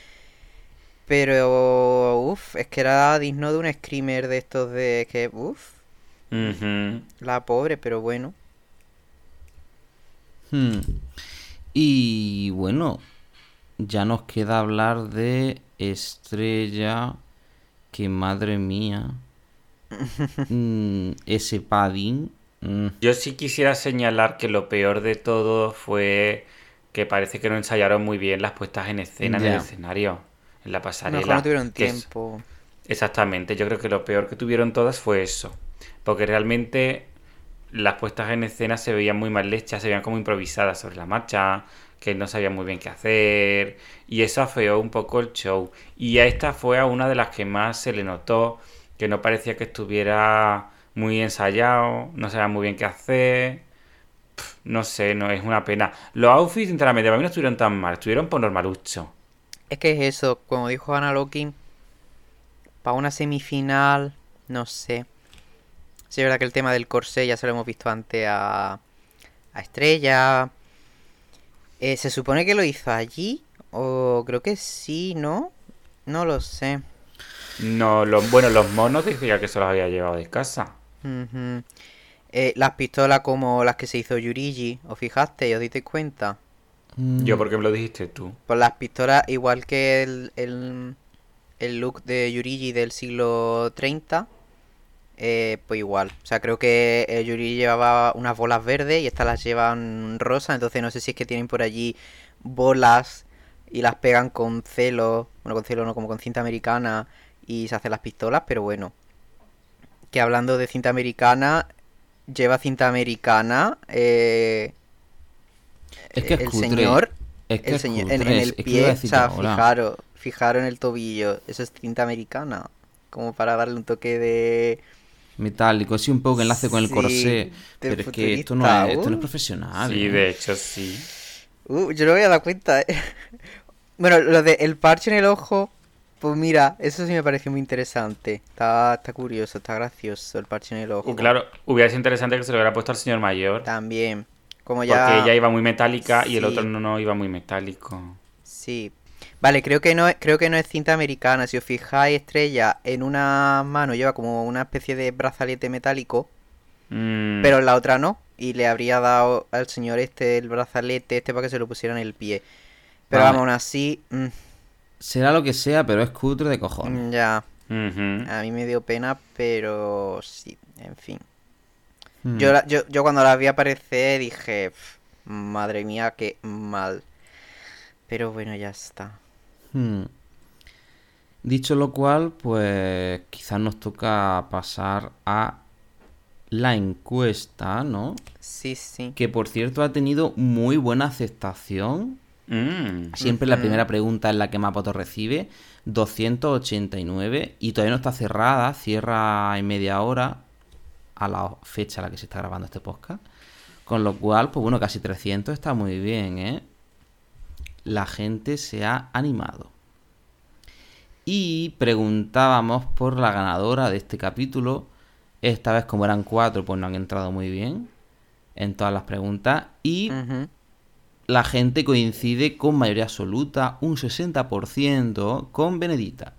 Pero, uff, es que era digno de un screamer de estos de que, uff, la pobre, pero bueno. Hmm. Y bueno, ya nos queda hablar de Estrella, que madre mía, Mm, ese padding. mm, Yo sí quisiera señalar que lo peor de todo fue que parece que no ensayaron muy bien las puestas en escena en el escenario, en la pasarela. mejor no tuvieron es- tiempo. Exactamente, yo creo que lo peor que tuvieron todas fue eso. Porque realmente las puestas en escena se veían muy mal hechas, se veían como improvisadas sobre la marcha, que no sabía muy bien qué hacer y eso afeó un poco el show. Y a esta fue a una de las que más se le notó, que no parecía que estuviera muy ensayado, no sabía muy bien qué hacer. Pff, no sé, no es una pena. Los outfits, sinceramente, para mí no estuvieron tan mal, estuvieron por normalucho. Es que es eso, como dijo Ana Locking, para una semifinal, no sé. Sí, es verdad que el tema del corsé ya se lo hemos visto antes a, a Estrella. Eh, ¿Se supone que lo hizo allí? O creo que sí, ¿no? No lo sé. No, los, bueno, los monos decía que se los había llevado de casa. Eh, las pistolas como las que se hizo Yurigi, ¿os fijaste? ¿Os disteis cuenta? Mm, Yo, ¿por qué me lo dijiste tú? Pues las pistolas, igual que el, el, el look de Yurigi del siglo 30, eh, pues igual. O sea, creo que eh, Yurigi llevaba unas bolas verdes y estas las llevan rosas, entonces no sé si es que tienen por allí bolas y las pegan con celo, bueno, con celo no, como con cinta americana y se hacen las pistolas, pero bueno. Que hablando de cinta americana, lleva cinta americana, eh, Es que es el cutre. señor Es que el es señor, cutre, en, el es que pie, o sea, fijaros, fijaros en el tobillo, eso es cinta americana, como para darle un toque de... Metálico, sí, un poco que enlace con el Sí, corsé. Pero es que esto no es, esto no es uh. profesional. Sí, ¿eh? de hecho, sí. Uh, yo no me había dado cuenta, eh. Bueno, lo de el parche en el ojo, pues mira, eso sí me pareció muy interesante. Está, está curioso, está gracioso el parche en el ojo. Uh, claro, hubiera sido interesante que se lo hubiera puesto al señor mayor. También, como Porque ella iba muy metálica y el otro no, no iba muy metálico. Sí. Vale, creo que no es, creo que no es cinta americana. Si os fijáis, Estrella en una mano lleva como una especie de brazalete metálico, Mm, pero en la otra no. Y le habría dado al señor este el brazalete este para que se lo pusiera en el pie. Pero Vale. vamos, aún así, mm, Será lo que sea, pero es cutre de cojones. ya. A mí me dio pena, pero sí, en fin. Mm. Yo, la- yo, yo cuando la vi aparecer dije, "Pf, madre mía, qué mal. Pero bueno, ya está. Hmm. Dicho lo cual, pues quizás nos toca pasar a la encuesta, ¿no? Sí, sí. Que por cierto ha tenido muy buena aceptación. Mm. Siempre la primera pregunta es la que más votos recibe. 289 y todavía no está cerrada, cierra en media hora a la fecha a la que se está grabando este podcast. Con lo cual, pues bueno, casi 300 está muy bien, ¿eh? La gente se ha animado. Y preguntábamos por la ganadora de este capítulo. Esta vez, como eran cuatro, pues no han entrado muy bien en todas las preguntas. Y la gente coincide con mayoría absoluta, un 60% con Benedita.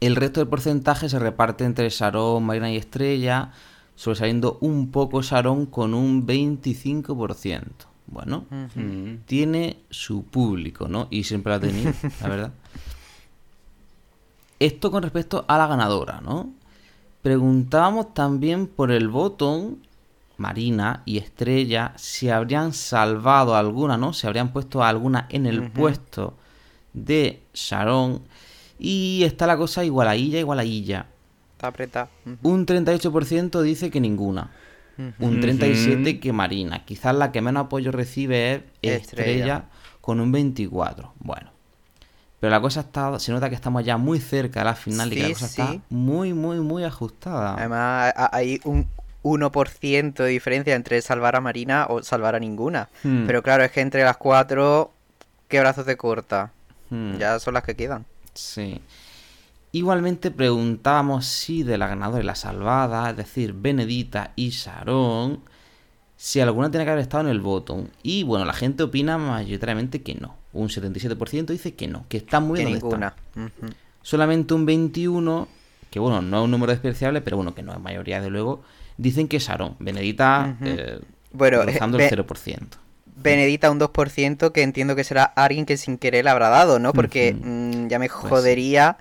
El resto del porcentaje se reparte entre Sharon, Marina y Estrella, sobresaliendo un poco Sharon con un 25%. Bueno. Mm. tiene su público, ¿no? Y siempre lo ha tenido, la verdad. Esto con respecto a la ganadora, ¿no? Preguntábamos también por el botón Marina y Estrella si habrían salvado alguna, ¿no? Si habrían puesto alguna en el puesto de Sharon. Y está la cosa igualadilla, igualadilla. Está apretado. Ujú. Un 38% dice que ninguna. Ujú. Un 37 Ujú. que Marina. Quizás la que menos apoyo recibe es Estrella, Estrella. con un 24. Bueno. Pero la cosa está. Se nota que estamos ya muy cerca de la final y que la Sí, cosa sí. está muy, muy, muy ajustada. Además, a- hay un 1% de diferencia entre salvar a Marina o salvar a ninguna. Hmm. Pero claro, es que entre las cuatro, ¿qué brazos te corta? Hmm, Ya son las que quedan. Sí. Igualmente preguntábamos si de la ganadora y la salvada, es decir, Benedita y Sharon, si alguna tiene que haber estado en el botón. Y bueno, la gente opina mayoritariamente que no. Un 77% dice que no, que está muy Que bien donde ninguna. Solamente un 21, que bueno, no es un número despreciable, pero bueno, que no es mayoría de luego, dicen que Sharon. Benedita Ujú. eh, Bueno, rozando Be- el 0%. Benedita un 2% que entiendo que será alguien que sin querer le habrá dado, ¿no? Porque mm, ya me Pues sí. jodería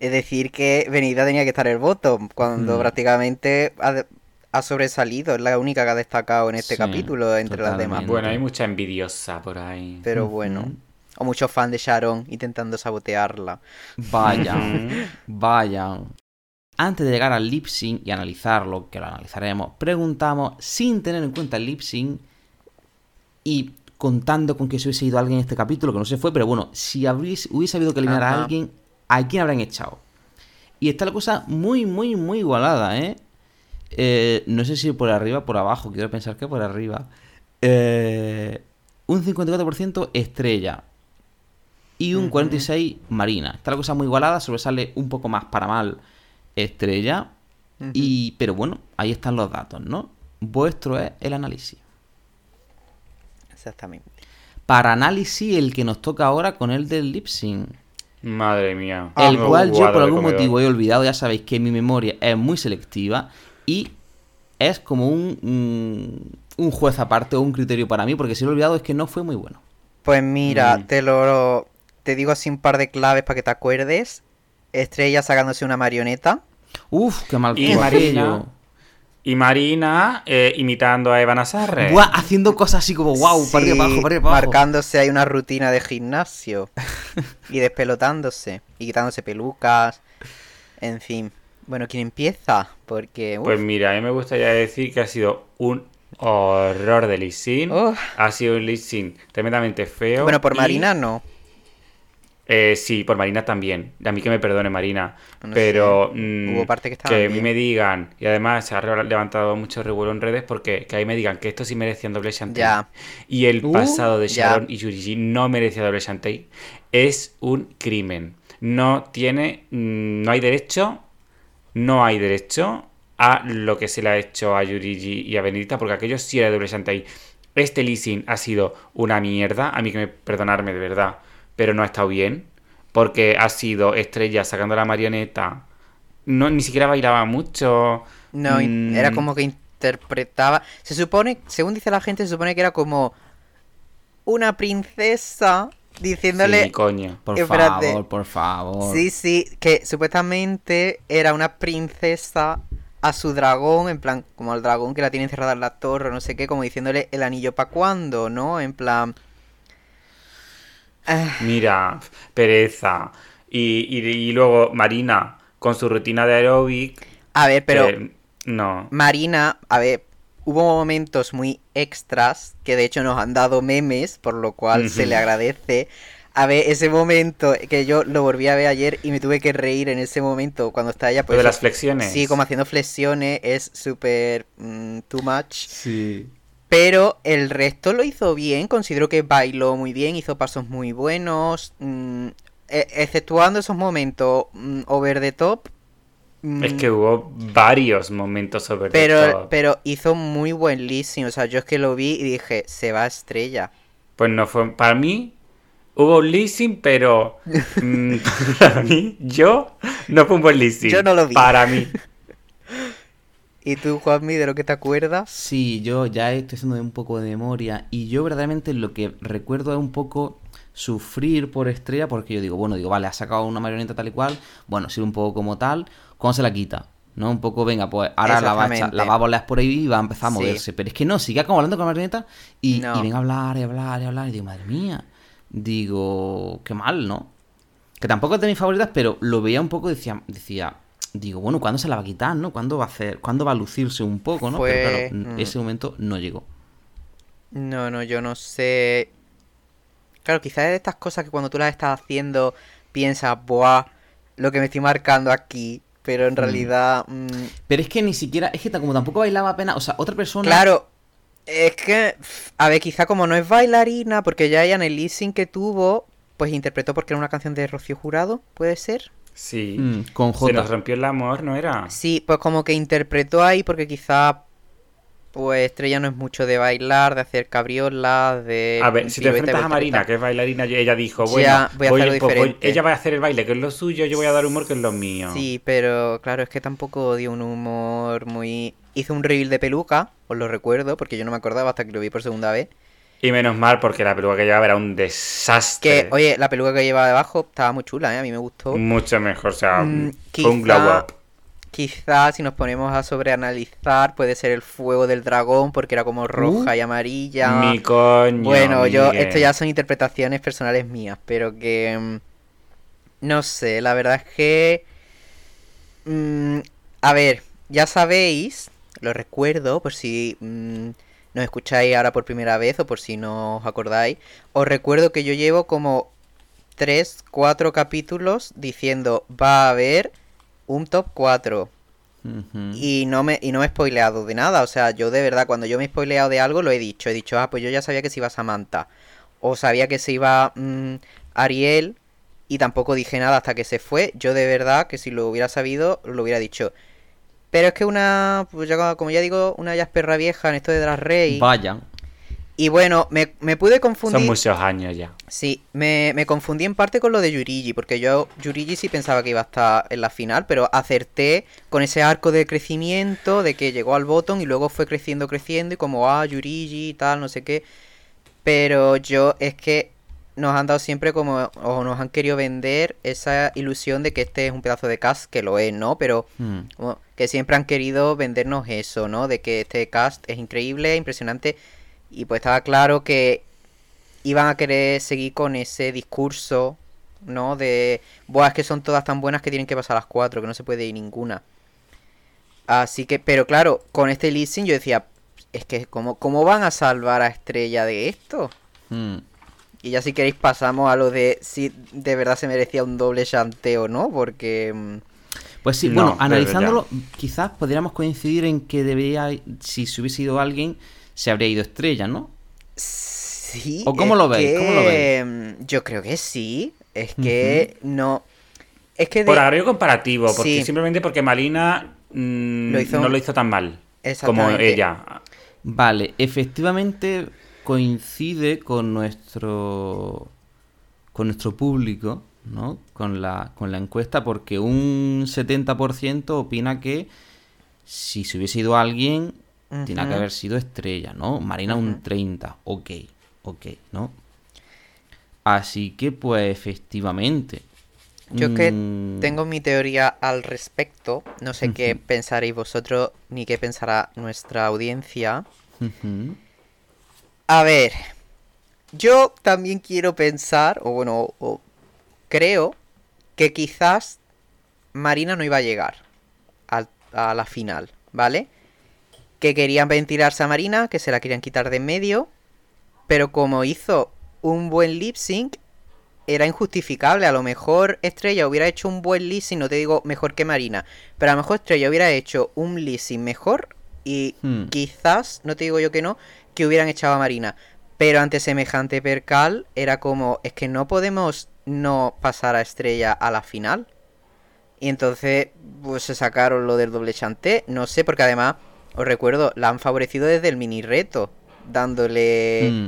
eh, decir que Benedita tenía que estar el voto cuando Mm. prácticamente ha, sobresalido, es la única que ha destacado en este Sí, capítulo entre las demás. Bueno, hay mucha envidiosa por ahí. Pero bueno, o muchos fans de Sharon intentando sabotearla. Vayan, vayan. Antes de llegar al lip sync y analizarlo, que lo analizaremos, preguntamos, sin tener en cuenta el lip sync, y contando con que se hubiese ido alguien en este capítulo, que no se fue, pero bueno, si habréis, hubiese habido que eliminar a alguien, ¿a quién habrán echado? Y está la cosa muy, muy, muy igualada, ¿eh? Eh, no sé si por arriba o por abajo, quiero pensar que por arriba. Eh, un 54% estrella y un 46% marina. Está la cosa muy igualada, sobresale un poco más para mal estrella. y Pero bueno, ahí están los datos, ¿no? Vuestro es el análisis. Exactamente. Para análisis, el que nos toca ahora con el del lip sync. Madre mía. el Me cual yo por algún motivo he olvidado, ya sabéis que mi memoria es muy selectiva y es como un, mm, un juez aparte o un criterio para mí, porque si lo he olvidado es que no fue muy bueno. Pues mira, Mm. te lo te digo así un par de claves para que te acuerdes. Estrella sacándose una marioneta. Uf, qué mal Y Marina. Y Marina eh, imitando a Eva Nazarre. Buah, haciendo cosas así como wow, para arriba, Sí, para abajo, para arriba, abajo. marcándose ahí una rutina de gimnasio. y despelotándose. Y quitándose pelucas. En fin. Bueno, ¿quién empieza? Porque... uf, Pues mira, a mí me gustaría decir que ha sido un horror de lip sync. Uf. Ha sido un lip sync tremendamente feo. bueno, por y- Marina no. Eh, sí, por Marina también. A mí que me perdone Marina. No pero sé. mm, Hubo parte que estaban a mí me digan, y además se ha levantado mucho revuelo en redes porque que ahí me digan que esto sí merecían doble Shantae. Ya. Y el Uh, pasado de ya. Sharon y Yurigi no merecía doble Shantae. Es un crimen. No tiene, mm, no hay derecho, no hay derecho a lo que se le ha hecho a Yurigi y a Benedita porque aquello sí era doble Shantae. Este leasing ha sido una mierda, a mí que me perdonarme de verdad, pero no ha estado bien porque ha sido estrella sacando la marioneta. No, ni siquiera bailaba mucho. No, Mm, era como que interpretaba. Se supone, según dice la gente, se supone que era como una princesa diciéndole. Sí, coño. Por Espérate. favor, por favor. Sí, sí, que supuestamente era una princesa a su dragón, en plan, como al dragón que la tiene encerrada en la torre, no sé qué, como diciéndole el anillo para cuándo, ¿no? En plan. Ah, Mira, pereza. Y, y- y luego Marina con su rutina de aeróbic. a ver, pero no. Marina, a ver, hubo momentos muy extras que de hecho nos han dado memes, por lo cual se le agradece. A ver, ese momento que yo lo volví a ver ayer y me tuve que reír en ese momento cuando está ella Lo pues de las flexiones. Sí, como haciendo flexiones es súper mm, too much. Sí. Pero el resto lo hizo bien, considero que bailó muy bien, hizo pasos muy buenos, mm, e- exceptuando esos momentos mm, over the top. mm, Es que hubo varios momentos sobre pero, todo. pero hizo muy buen leasing, o sea, yo es que lo vi y dije, se va a estrella. Pues no fue. Para mí hubo un leasing, pero. para mí, yo no fue un buen leasing. Yo no lo vi. Para mí. ¿Y tú, Juanmi, de lo que te acuerdas? Sí, yo ya estoy haciendo un poco de memoria y yo verdaderamente lo que recuerdo es un poco sufrir por estrella porque yo digo, bueno, digo, vale, ha sacado una marioneta tal y cual, bueno, sirve un poco como tal, ¿cuándo se la quita? ¿No? Un poco, venga, pues ahora la va, a echar- la va a volar por ahí y va a empezar a Sí. moverse. Pero es que no, sigue como hablando con la marioneta y, No. y venga a hablar y hablar y hablar y digo, madre mía, digo, qué mal, ¿no? Que tampoco es de mis favoritas, pero lo veía un poco, decía, decía, digo, bueno, ¿cuándo se la va a quitar, no? ¿Cuándo va a hacer, cuándo va a lucirse un poco, no? Fue- Pero claro, mm. ese momento no llegó. No, no, yo no sé. Claro, quizás es de estas cosas que cuando tú las estás haciendo piensas, buah, lo que me estoy marcando aquí, pero en realidad... mm, Pero es que ni siquiera, es que como tampoco bailaba apenas, o sea, otra persona... Claro, es que, a ver, quizá como no es bailarina, porque ya ella en el leasing que tuvo, pues interpretó porque era una canción de Rocío Jurado, ¿puede ser? Sí. Mm, con Se J. nos rompió el amor, ¿no era? Sí, pues como que interpretó ahí porque quizá, pues Estrella no es mucho de bailar, de hacer cabriolas, de... A ver, si te enfrentas a. Marina, que es bailarina, ella dijo, Ya, bueno, voy a voy- pues voy- diferente. ella va a hacer el baile, que es lo suyo, yo voy a dar humor, que es lo mío. Sí, pero claro, es que tampoco dio un humor muy... Hizo un reveal de peluca, os lo recuerdo, porque yo no me acordaba hasta que lo vi por segunda vez. Y menos mal, porque la peluca que llevaba era un desastre. Que, oye, la peluca que llevaba debajo estaba muy chula, ¿eh? A mí me gustó. Mucho mejor, o sea, Mm, fue un glow quizá- up. Quizás si nos ponemos a sobreanalizar, puede ser el fuego del dragón, porque era como roja Uh, y amarilla. Mi coño. Bueno, yo, esto ya son interpretaciones personales mías, pero que... mm, No sé, la verdad es que... mm, a ver, ya sabéis, lo recuerdo, por si mm, nos escucháis ahora por primera vez o por si no os acordáis, os recuerdo que yo llevo como 3, 4 capítulos diciendo va a haber un top 4. Ujú. Y no me y no me he spoileado de nada, o sea, yo de verdad cuando yo me he spoileado de algo lo he dicho, he dicho, ah, pues yo ya sabía que se iba Samantha o sabía que se iba mm, Ariel y tampoco dije nada hasta que se fue. Yo de verdad que si lo hubiera sabido lo hubiera dicho. Pero es que una, pues ya, como ya digo, una ya es perra vieja en esto de Drag Race. Vayan. Y bueno, me, me pude confundir. Son muchos años ya. Sí, me, me confundí en parte con lo de Yurigi, porque yo Yurigi sí pensaba que iba a estar en la final, pero acerté con ese arco de crecimiento, de que llegó al bottom y luego fue creciendo, creciendo, y como, ah, Yurigi y tal, no sé qué. Pero yo es que nos han dado siempre como, o nos han querido vender esa ilusión de que este es un pedazo de cast, que lo es, ¿no? Pero Mm. como que siempre han querido vendernos eso, ¿no? De que este cast es increíble, impresionante. Y pues estaba claro que iban a querer seguir con ese discurso, ¿no? De, buah, es que son todas tan buenas que tienen que pasar las cuatro, que no se puede ir ninguna. Así que, pero claro, con este leasing yo decía, es que, ¿cómo, ¿cómo van a salvar a Estrella de esto? Mm. Y ya si queréis pasamos a lo de si de verdad se merecía un doble chanteo o no, porque... mm, Pues sí, No, bueno, analizándolo, quizás podríamos coincidir en que debería, si se hubiese ido alguien, se habría ido estrella, ¿no? Sí. ¿O cómo lo veis? ¿Cómo lo que, mm, Yo creo que sí. Es que no. Es que de- Por agravio comparativo, porque Sí. simplemente porque Malina mm, Lo hizo- no lo hizo tan mal como ella. Vale, efectivamente coincide con nuestro con nuestro público, ¿no? Con la, con la encuesta, porque un 70% opina que si se hubiese ido alguien, tiene que haber sido estrella, ¿no? Marina un 30, ok, ok, ¿no? Así que, pues, efectivamente. Yo es que mm, tengo mi teoría al respecto. No sé qué pensaréis vosotros ni qué pensará nuestra audiencia. A ver, yo también quiero pensar, o bueno, o creo que quizás Marina no iba a llegar a la final, ¿vale? Que querían ventilarse a Marina, que se la querían quitar de en medio, pero como hizo un buen lip sync, era injustificable. A lo mejor Estrella hubiera hecho un buen lip sync, no te digo mejor que Marina, pero a lo mejor Estrella hubiera hecho un lip sync mejor y Hmm. quizás, no te digo yo que no, que hubieran echado a Marina. Pero ante semejante percal era como, es que no podemos no pasar a Estrella a la final. Y entonces, pues se sacaron lo del doble chanté. No sé, porque además, os recuerdo, la han favorecido desde el mini reto, dándole Mm.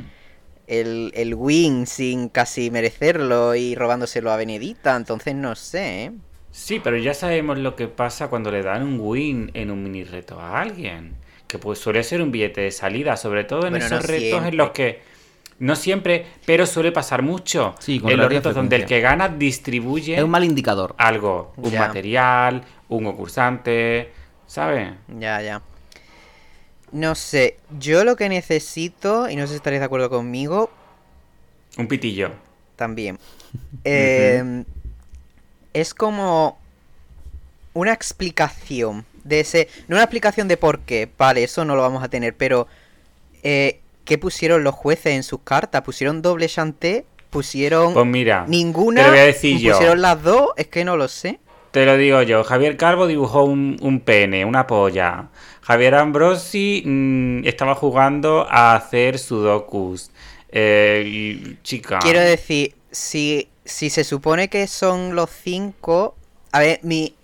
el, el win sin casi merecerlo y robándoselo a Benedita. Entonces, no sé, ¿eh? Sí, pero ya sabemos lo que pasa cuando le dan un win en un mini reto a alguien. Que pues suele ser un billete de salida, sobre todo en Bueno, no esos retos siempre. en los que. No siempre, pero suele pasar mucho. Sí, con en los retos donde el que gana distribuye Es un mal indicador. algo. Un Ya. material, un concursante. ¿Sabes? Ya, ya. No sé, yo lo que necesito, y no sé si estaréis de acuerdo conmigo, Un pitillo. también. eh, es como una explicación de ese. No una explicación de por qué, vale, eso no lo vamos a tener, pero. Eh, ¿Qué pusieron los jueces en sus cartas? ¿Pusieron doble chanté? ¿Pusieron Pues mira, ninguna? te lo voy a decir yo. ¿Pusieron las dos? Es que no lo sé. Te lo digo yo, Javier Calvo dibujó un, un pene, una polla. Javier Ambrosi mm, estaba jugando a hacer sudokus. Eh, chica. Quiero decir, si, si se supone que son los cinco. A ver, mi.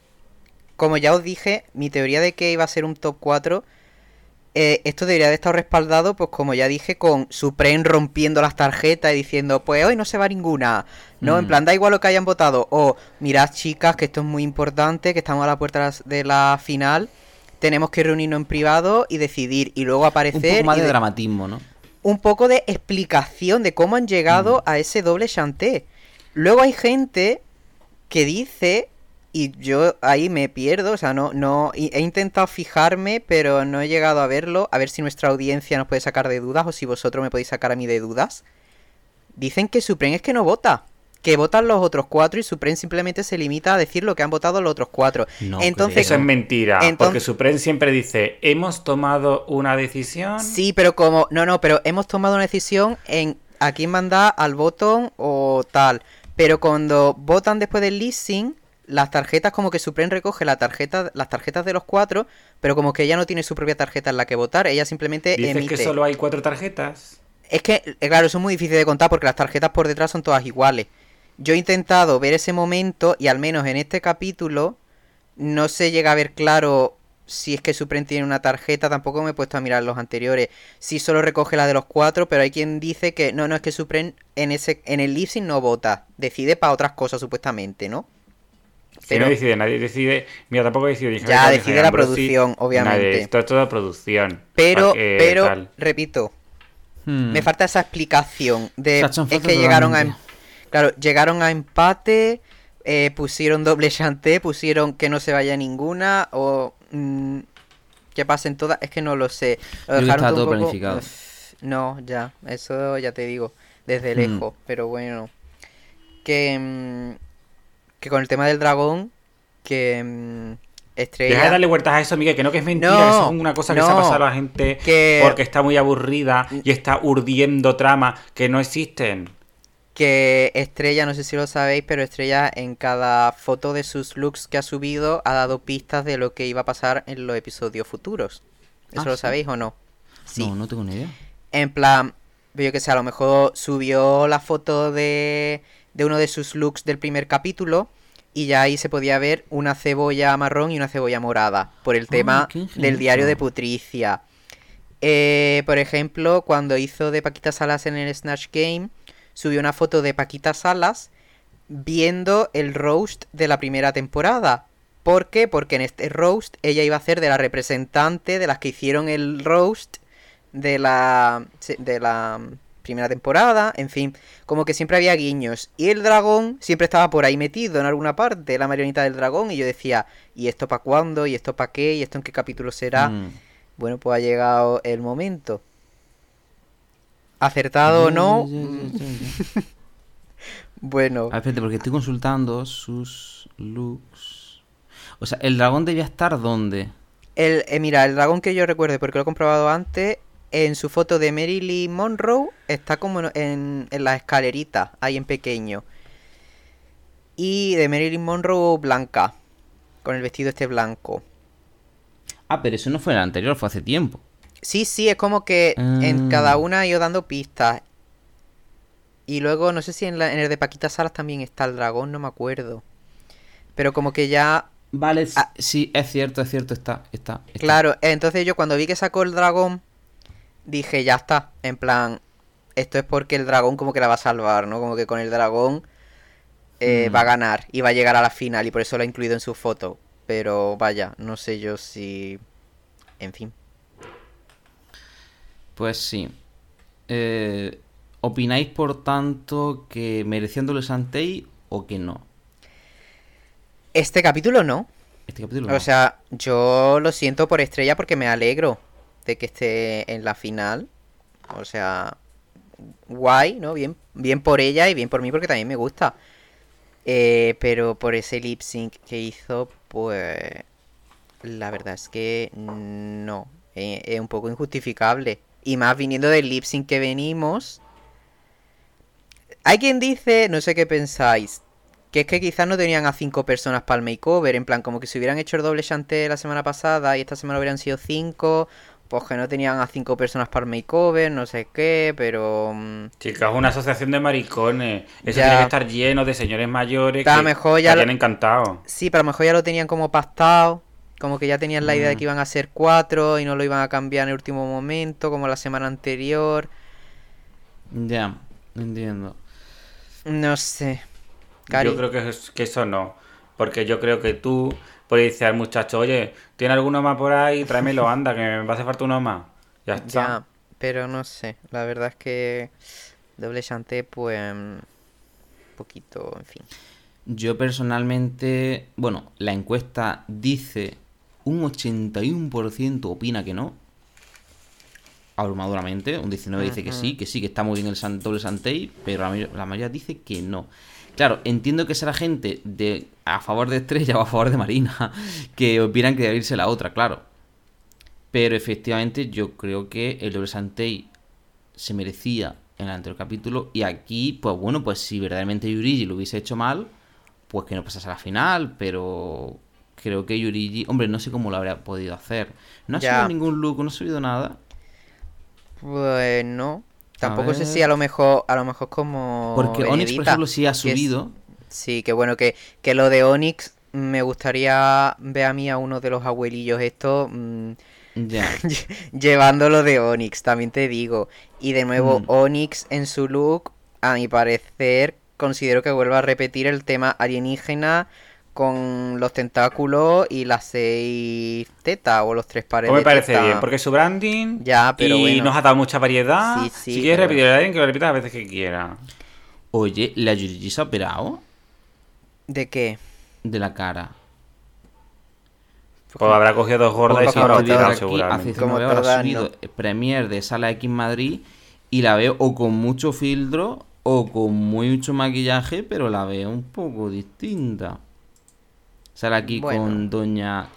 Como ya os dije, mi teoría de que iba a ser un top 4. eh, esto debería de estar respaldado, pues como ya dije, con Supreme rompiendo las tarjetas y diciendo, pues hoy no se va ninguna. No, en Mm. plan, da igual lo que hayan votado. O, mirad chicas, que esto es muy importante, que estamos a la puerta de la final. Tenemos que reunirnos en privado y decidir. Y luego Un aparecer. poco más y de de- dramatismo, ¿no? un poco de explicación de cómo han llegado a ese doble chanté. Luego hay gente que dice, y yo ahí me pierdo, o sea, no, no, he intentado fijarme, pero no he llegado a verlo, a ver si nuestra audiencia nos puede sacar de dudas o si vosotros me podéis sacar a mí de dudas. Dicen que Supreme es que no vota, que votan los otros cuatro y Supreme simplemente se limita a decir lo que han votado los otros cuatro. No Entonces, Eso es mentira, Entonces- porque Supreme siempre dice, hemos tomado una decisión. Sí, pero como. No, no, pero hemos tomado una decisión en a quién mandar al botón o tal. Pero cuando votan después del leasing, las tarjetas, como que Supreme recoge la tarjeta, las tarjetas de los cuatro, pero como que ella no tiene su propia tarjeta en la que votar, ella simplemente Dices emite. que solo hay cuatro tarjetas. Es que, eh, claro, eso es muy difícil de contar porque las tarjetas por detrás son todas iguales. Yo he intentado ver ese momento y al menos en este capítulo no se llega a ver claro si es que Supreme tiene una tarjeta, tampoco me he puesto a mirar los anteriores. Sí solo recoge la de los cuatro, pero hay quien dice que no, no, es que Supreme en ese en el lip sync no vota, decide para otras cosas supuestamente, ¿no? Si Pero- no decide, nadie decide. Mira, tampoco decide ni Ya, decide la producción, obviamente. nadie. Esto es toda producción. Pero, pero, tal. repito, Hmm. Me falta esa explicación de es que llegaron a em- claro, llegaron a empate, eh, pusieron doble chanté, pusieron que no se vaya ninguna o mm, que pasen todas, es que no lo sé. Lo dejaron está todo todo un poco- planificado. No, ya, eso ya te digo, desde Hmm. lejos, pero bueno. Que mm, que con el tema del dragón que mm, Estrella Deja de darle vueltas a eso, Miguel, que no que es mentira, No, que eso es una cosa que se ha no, pasado a la gente que- porque está muy aburrida y está urdiendo tramas que no existen. que Estrella, no sé si lo sabéis, pero Estrella en cada foto de sus looks que ha subido ha dado pistas de lo que iba a pasar en los episodios futuros. ¿Eso Ah, lo sí. sabéis o no? Sí. No, no tengo ni idea. En plan, yo que sé, a lo mejor subió la foto de, de uno de sus looks del primer capítulo y ya ahí se podía ver una cebolla marrón y una cebolla morada por el tema Ah, qué del diario de Putricia. Eh, por ejemplo, cuando hizo de Paquita Salas en el Snatch Game, subió una foto de Paquita Salas viendo el roast de la primera temporada. ¿Por qué? Porque en este roast ella iba a ser de la representante de las que hicieron el roast de la de la primera temporada, en fin, como que siempre había guiños y el dragón siempre estaba por ahí metido en alguna parte, la marioneta del dragón y yo decía, ¿y esto para cuándo? ¿Y esto para qué? ¿Y esto en qué capítulo será? Hmm. Bueno, pues ha llegado el momento. ¿Acertado o no? Bueno, espérate, porque estoy consultando sus looks. O sea, ¿el dragón debía estar dónde? el, eh, mira, el dragón que yo recuerdo, porque lo he comprobado antes, en su foto de Marilyn Monroe está como en, en, en la escalerita, ahí en pequeño. Y de Marilyn Monroe blanca, con el vestido este blanco. Ah, pero eso no fue el anterior, fue hace tiempo. Sí, sí, es como que en Ah. cada una ha ido dando pistas. Y luego, no sé si en, la- en el de Paquita Salas también está el dragón, no me acuerdo. Pero como que ya Vale, Ah. sí, es cierto, es cierto, está, está. está. Claro, entonces yo cuando vi que sacó el dragón, dije, ya está. En plan, esto es porque el dragón como que la va a salvar, ¿no? Como que con el dragón eh, Mm. va a ganar y va a llegar a la final y por eso lo ha incluido en su foto. Pero vaya, no sé yo si... En fin. Pues sí. Eh, ¿Opináis, por tanto, que mereciéndole Santei o que no? Este capítulo no. Este capítulo O no. sea, yo lo siento por Estrella porque me alegro de que esté en la final. O sea, guay, ¿no? Bien, bien por ella y bien por mí porque también me gusta. Eh, pero por ese lip sync que hizo, pues la verdad es que no. Eh, es un poco injustificable. Y más viniendo del lip sync que venimos. Hay quien dice, no sé qué pensáis, que es que quizás no tenían a cinco personas para el makeover, en plan como que si hubieran hecho el doble chanté la semana pasada y esta semana hubieran sido cinco, pues que no tenían a cinco personas para el makeover, no sé qué, pero... mm, Chicas, una asociación de maricones. Eso Ya. tiene que estar lleno de señores mayores lo que mejor ya lo- encantados. Sí, pero a lo mejor ya lo tenían como pactado, como que ya tenían la idea de Mm. que iban a ser cuatro y no lo iban a cambiar en el último momento, como la semana anterior. Ya, entiendo. No sé. Cari, Yo creo que, es- que eso no. Porque yo creo que tú puedes decir al muchacho, oye, ¿tiene alguno más por ahí? Tráemelo, anda, que me va a hacer falta uno más. Ya está. Ya, pero no sé. La verdad es que doble chanté, pues... Un poquito, en fin. Yo personalmente, bueno, la encuesta dice un 81% opina que no. abrumadoramente. Un 19 dice que sí, que sí, que está muy bien el doble Santei, pero la, la mayoría dice que no. Claro, entiendo que será gente de a favor de Estrella o a favor de Marina que opinan que debe irse la otra, claro. Pero efectivamente yo creo que el doble Santei se merecía en el anterior capítulo y aquí, pues bueno, pues si verdaderamente Yurigi lo hubiese hecho mal, pues que no pasase a la final, pero creo que Yurigi, hombre, no sé cómo lo habría podido hacer. No ha Ya. subido ningún look, no ha subido nada. Pues no. Tampoco sé si a lo mejor, a lo mejor como. Porque Onyx, por ejemplo, sí ha que es- subido. Sí, que bueno, que, que lo de Onyx me gustaría ver a mí a uno de los abuelillos estos mm, Ya. llevándolo de Onyx, también te digo. Y de nuevo, Mm. Onyx en su look, a mi parecer, considero que vuelve a repetir el tema alienígena con los tentáculos y las seis tetas o los tres pares Pues me parece teta. bien, porque es su branding Ya, pero y bueno. nos ha dado mucha variedad. Sí, sí, si quieres repetir el alguien, que lo repita las veces que quiera. Oye, ¿la Yurigi se ha operado ¿De qué? de la cara? O habrá cogido dos gordas y se habrá aquí, seguramente. hace Como subido Premier de Sala X Madrid y la veo o con mucho filtro o con mucho maquillaje, pero la veo un poco distinta. Sale aquí Bueno. con doña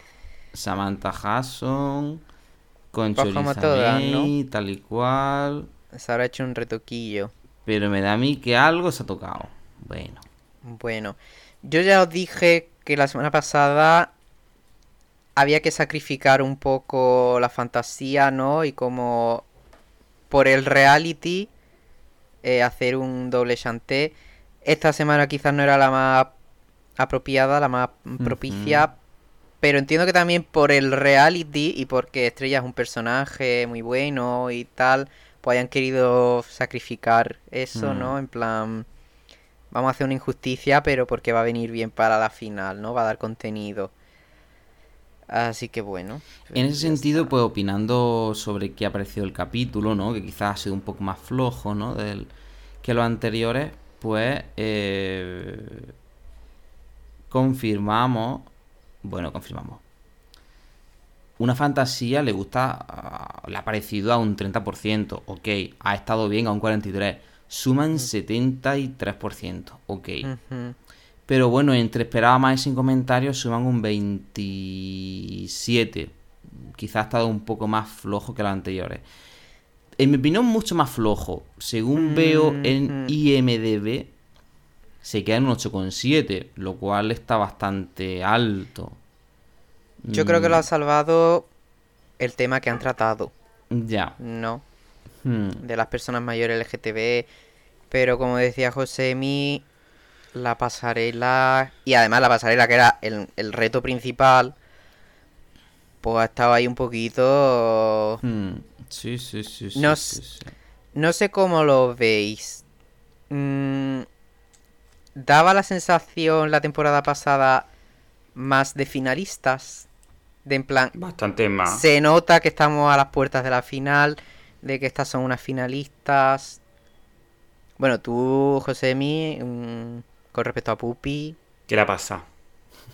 Samantha Hasson, con como Choriza todas, May, tal y cual. Se habrá hecho un retoquillo. Pero me da a mí que algo se ha tocado. Bueno. Bueno, yo ya os dije que la semana pasada había que sacrificar un poco la fantasía, ¿no? Y como por el reality eh, hacer un doble chanté. Esta semana quizás no era la más apropiada, la más propicia. Pero entiendo que también por el reality y porque Estrella es un personaje muy bueno y tal, pues hayan querido sacrificar eso, Mm. ¿no? En plan, vamos a hacer una injusticia, pero porque va a venir bien para la final, ¿no? Va a dar contenido. Así que bueno. En ese sentido, está. pues opinando sobre qué ha parecido el capítulo, ¿no? Que quizás ha sido un poco más flojo, ¿no? Del, que los anteriores, pues eh, confirmamos, bueno, confirmamos. Una fantasía le gusta, ah, le ha parecido a un 30%, ok, ha estado bien a un 43%, suman 73%, ok. Pero bueno, entre esperaba más y sin comentarios suman un 27. Quizás ha estado un poco más flojo que los anteriores. En mi opinión, mucho más flojo. Según veo en. IMDB, se queda en un 8,7, lo cual está bastante alto. Yo creo que lo Mm, ha salvado el tema que han tratado, Ya. ¿no? Hmm. de las personas mayores LGTB, pero como decía Josemi, la pasarela, y además la pasarela que era el, el reto principal, pues ha estado ahí un poquito... Hmm. Sí, sí, sí. sí, No sí, s- sí. No sé cómo lo veis. Mm, daba la sensación la temporada pasada más de finalistas, de en plan, Bastante más. se nota que estamos a las puertas de la final, de que estas son unas finalistas. Bueno, tú, Josemi, mm, con respecto a Pupi. ¿Qué le pasa?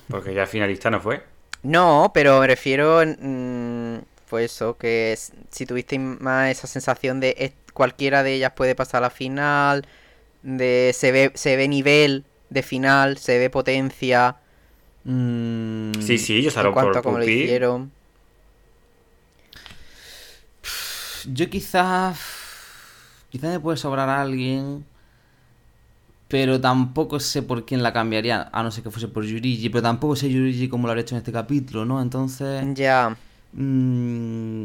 Porque ya finalista no fue. No, pero me refiero, mm, pues eso, que si tuvisteis más esa sensación de cualquiera de ellas puede pasar a la final, de se ve, se ve nivel de final, se ve potencia Mm, Sí, sí, yo en cuanto por a cómo lo hicieron. Yo quizás. Quizás me puede sobrar a alguien. Pero tampoco sé por quién la cambiaría. A no ser que fuese por Yurigi. Pero tampoco sé Yurigi como lo habría hecho en este capítulo, ¿no? Entonces. Ya, mm,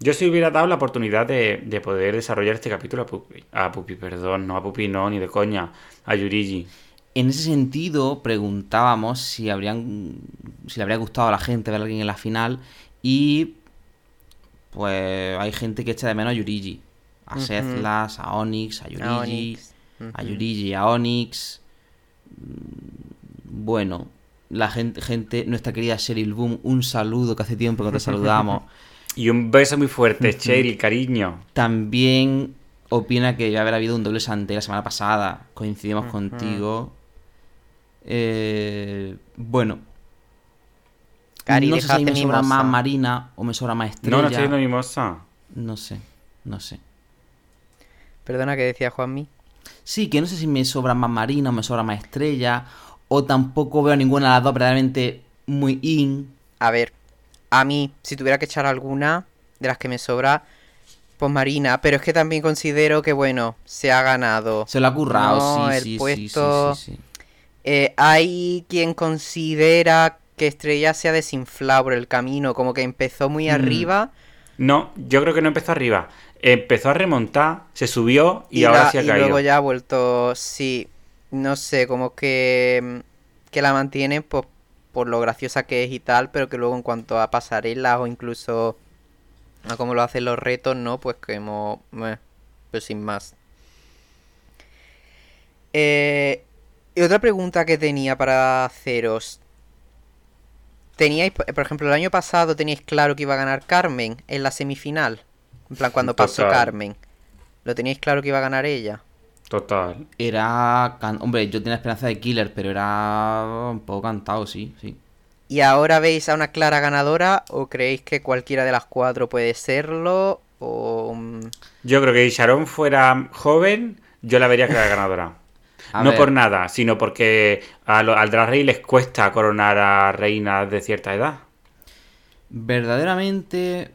Yo si hubiera dado la oportunidad de, de poder desarrollar este capítulo a Pupi. A Pupi, perdón, no a Pupi, no, ni de coña. A Yurigi. en ese sentido, preguntábamos si habrían. Si le habría gustado a la gente ver a alguien en la final. Y. Pues hay gente que echa de menos a Yurigi. A Ujú. Sethlas, a Onyx, a Yurigi. a Onyx. a. Yurigi, a Onyx. Bueno, la gente, gente nuestra querida Cheryl Boom, un saludo que hace tiempo que te saludamos. Y un beso muy fuerte, Cheryl, cariño. También opina que ya haber habido un doble sante la semana pasada. Coincidimos contigo. Eh, bueno. Cari, no sé si me sobra mimosa. más Marina o me sobra más Estrella. No, no estoy viendo mimosa. No sé. No sé. Perdona que decía Juanmi. Sí, que no sé si me sobra más Marina o me sobra más Estrella. O tampoco veo ninguna de las dos verdaderamente muy in. A ver, a mí, si tuviera que echar alguna de las que me sobra, pues Marina, pero es que también considero que, bueno, se ha ganado. Se lo ha currado, No, sí, el sí, sí, puesto- sí, sí, sí. Eh, hay quien considera que Estrella se ha desinflado por el camino, como que empezó muy Mm. arriba No, yo creo que no empezó arriba. Empezó a remontar, se subió y, y, ahora la- sí ha y caído. luego ya ha vuelto, sí, no sé, como que, mm, que la mantienen pues, por lo graciosa que es y tal, pero que luego en cuanto a pasarelas o incluso a cómo lo hacen los retos, ¿no? Pues que hemos, meh, pues sin más. Eh, y otra pregunta que tenía para haceros. ¿Teníais, por ejemplo, el año pasado teníais claro que iba a ganar Carmen en la semifinal? En plan, cuando pasó. Carmen. ¿Lo teníais claro que iba a ganar ella? Total. Era. can- Hombre, yo tenía esperanza de Killer, pero era un poco cantado, sí, sí. ¿Y ahora veis a una clara ganadora o creéis que cualquiera de las cuatro puede serlo? O... mm, Yo creo que si Sharon fuera joven, yo la vería que era ganadora. No ver. por nada, sino porque a lo- al Drag Race les cuesta coronar a reinas de cierta edad. Verdaderamente.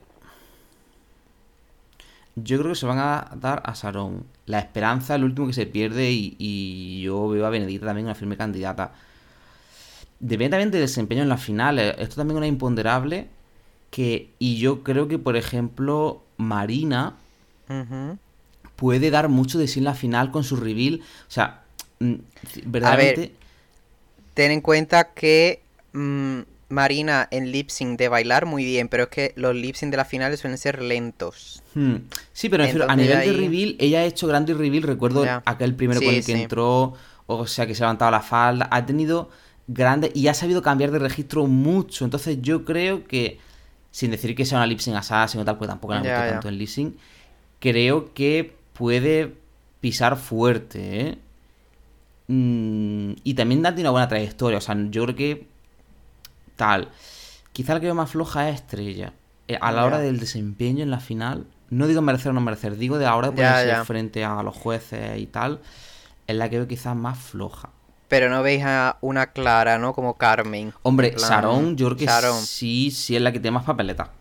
Yo creo que se van a dar a Sarón. La esperanza es lo último que se pierde y, y yo veo a Benedita también una firme candidata. Independientemente del desempeño en las finales, esto también es una imponderable que... Y yo creo que, por ejemplo, Marina puede dar mucho de sí en la final con su reveal. O sea, mm, verdaderamente... Ten en cuenta que mm, Marina en lip sync de bailar muy bien, pero es que los lip sync de las finales suelen ser lentos. Hmm. Sí, pero a nivel de reveal, ella ha hecho grandes reveal. Recuerdo aquel primero Sí, con el que sí. entró, o sea, que se ha levantado la falda. Ha tenido grandes y ha sabido cambiar de registro mucho. Entonces, yo creo que, sin decir que sea una lip sync assassin o tal, pues tampoco la visto ya. tanto en lip sync, creo que puede pisar fuerte, ¿eh? Mm, y también ha tenido una buena trayectoria. O sea, yo creo que. Tal. Quizá la que veo más floja es Estrella. Eh, a la Ya. hora del desempeño en la final, no digo merecer o no merecer, digo de a la hora de ponerse ya. frente a los jueces y tal, es la que veo quizás más floja. Pero no veis a una clara, ¿no? Como Carmen. Hombre, Sharon, yo creo que Sharon. sí, sí es la que tiene más papeleta.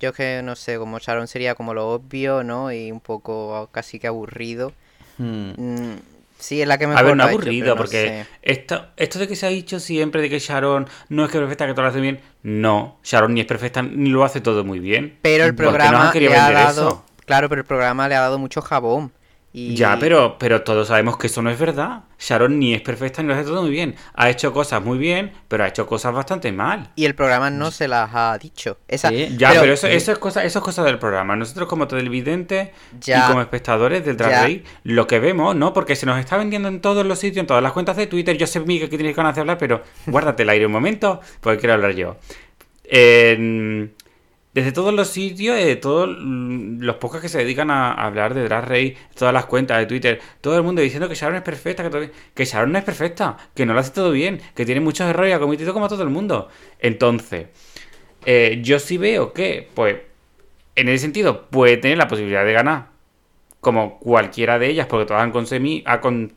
Yo es que no sé, como Sharon sería como lo obvio, ¿no? Y un poco casi que aburrido. Hmm. Mm, sí, es la que mejor A ver, no hecho, aburrido, no porque sé. esto, esto de que se ha dicho siempre de que Sharon no es que perfecta, que todo lo hace bien, no, Sharon ni es perfecta ni lo hace todo muy bien. Pero el ¿Por qué nos programa le ha dado... eso? Claro, pero el programa le ha dado mucho jabón. Y... Ya, pero, pero todos sabemos que eso no es verdad. Sharon ni es perfecta ni lo hace todo muy bien. Ha hecho cosas muy bien, pero ha hecho cosas bastante mal. Y el programa no se las ha dicho. Esa... Sí. Ya, pero, eso, sí. eso es cosa, eso es cosa del programa. Nosotros como televidentes Ya. y como espectadores del Drag. Race, lo que vemos, ¿no? Porque se nos está vendiendo en todos los sitios, en todas las cuentas de Twitter. Yo sé, Miguel, que tienes ganas de hablar, pero guárdate el aire un momento, porque quiero hablar yo. En- desde todos los sitios, de todos mm, los pocos que se dedican a hablar de Drag Race, todas las cuentas de Twitter, todo el mundo diciendo que Sharon es perfecta, que, todo- que Sharon no es perfecta, que no lo hace todo bien, que tiene muchos errores y ha cometido como todo el mundo. Entonces, eh, yo sí veo que, pues, en ese sentido, puede tener la posibilidad de ganar, como cualquiera de ellas, porque todas han, consemi- ha con-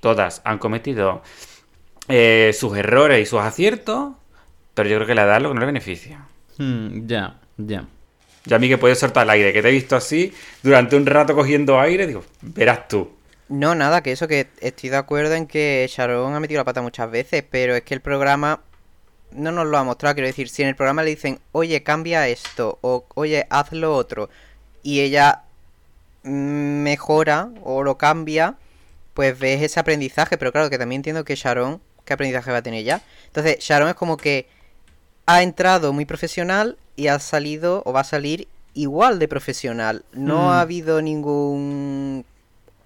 todas han cometido eh, sus errores y sus aciertos, pero yo creo que la edad lo que no le beneficia. Hmm, ya, ya. Ya a mí que puedes soltar el aire, que te he visto así durante un rato cogiendo aire, digo, verás tú. No, nada, que eso que estoy de acuerdo en que Sharon ha metido la pata muchas veces, pero es que el programa no nos lo ha mostrado. Quiero decir, si en el programa le dicen, oye, cambia esto, o oye, haz lo otro, y ella mejora o lo cambia, pues ves ese aprendizaje. Pero claro, que también entiendo que Sharon, ¿qué aprendizaje va a tener ya? Entonces, Sharon es como que ha entrado muy profesional y ha salido o va a salir igual de profesional. No Mm. ha habido ningún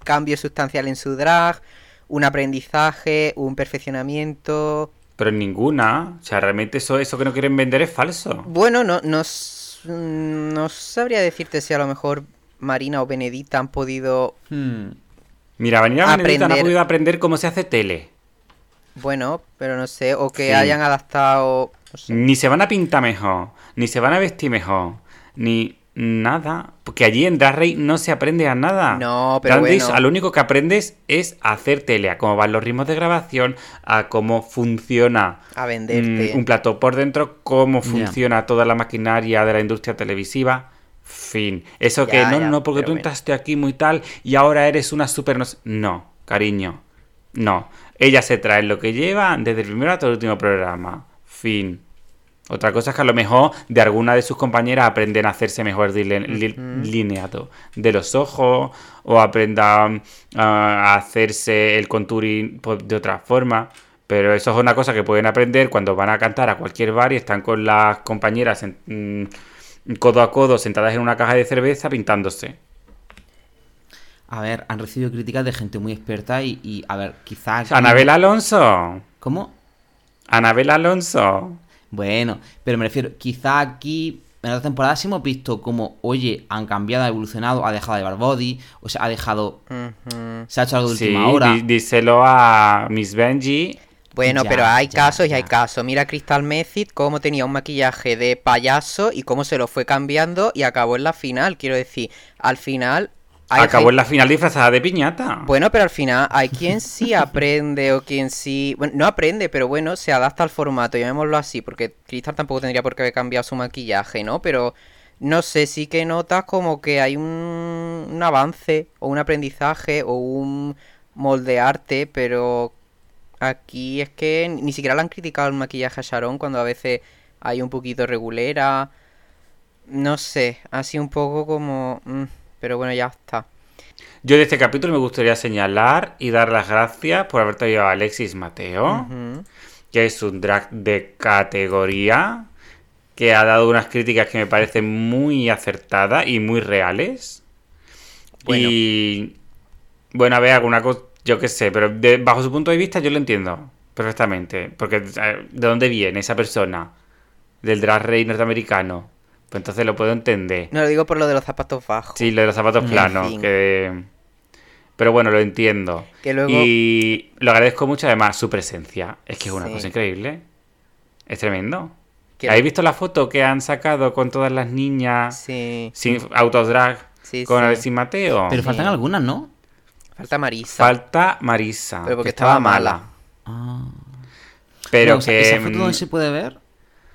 cambio sustancial en su drag, un aprendizaje, un perfeccionamiento. Pero en ninguna, o sea, realmente eso, eso que no quieren vender es falso. Bueno, no, no, s- no sabría decirte si a lo mejor Marina o Benedita han podido, Hmm. Mira, Vanilla Benedita no ha podido aprender cómo se hace tele. bueno, pero no sé, o que Sí. hayan adaptado... sé. Ni se van a pintar mejor, ni se van a vestir mejor, ni... nada. Porque allí en Drag Race no se aprende a nada. No, pero Drag bueno. lo único que aprendes es a hacer tele, a cómo van los ritmos de grabación, a cómo funciona A venderte. mm, un plató por dentro, cómo funciona toda la maquinaria de la industria televisiva. Fin. Eso que no, ya, no, porque tú bueno. entraste aquí muy tal y ahora eres una super. No, cariño. No. Ella se trae lo que lleva desde el primero hasta el último programa. Fin. Otra cosa es que a lo mejor de alguna de sus compañeras aprenden a hacerse mejor dile- li- lineado de los ojos o aprendan ah, a hacerse el contouring po- de otra forma. Pero eso es una cosa que pueden aprender cuando van a cantar a cualquier bar y están con las compañeras en- mm, codo a codo sentadas en una caja de cerveza pintándose. A ver, han recibido críticas de gente muy experta y, y, a ver, quizás... Anabel Alonso. ¿Cómo? Anabel Alonso. Bueno, pero me refiero, quizá aquí en la temporada sí hemos visto como, oye, han cambiado, ha evolucionado, ha dejado de llevar body, o sea, ha dejado, se ha hecho algo de Sí, última hora. dí- díselo a Miss Benji. Bueno, Ya, pero hay ya, casos y hay casos. Mira Crystal Method cómo tenía un maquillaje de payaso y cómo se lo fue cambiando y acabó en la final. Quiero decir, al final... hay Acabó en la final disfrazada de piñata. Bueno, pero al final hay quien sí aprende o quien sí... Bueno, no aprende, pero bueno, se adapta al formato, llamémoslo así, porque Crystal tampoco tendría por qué haber cambiado su maquillaje, ¿no? Pero no sé, sí que notas como que hay un, un avance o un aprendizaje o un moldearte, pero aquí es que ni siquiera le han criticado el maquillaje a Sharon cuando a veces hay un poquito regulera. No sé, sido un poco como... mm, pero bueno, ya está. Yo de este capítulo me gustaría señalar y dar las gracias por haber traído a Alexis Mateo, que es un drag de categoría, que ha dado unas críticas que me parecen muy acertadas y muy reales. Bueno. Y bueno, a ver, alguna cosa, yo qué sé, pero de- bajo su punto de vista yo lo entiendo perfectamente. Porque eh, ¿de dónde viene esa persona? Del drag rey norteamericano. Pues entonces lo puedo entender. No lo digo por lo de los zapatos bajos. Sí, lo de los zapatos En planos, fin. que... Pero bueno, lo entiendo. Que luego- Y lo agradezco mucho además su presencia. Es que es una Sí. cosa increíble. Es tremendo. Que- ¿Habéis visto la foto que han sacado con todas las niñas Sí. sin autodrag Sí, con sí. Alexis Mateo? Pero faltan Sí. algunas, ¿no? Falta Marisa. Falta Marisa. Pero porque que estaba mala. Ah. Pero Bueno, o sea, que... ¿Esa foto mm, dónde se puede ver?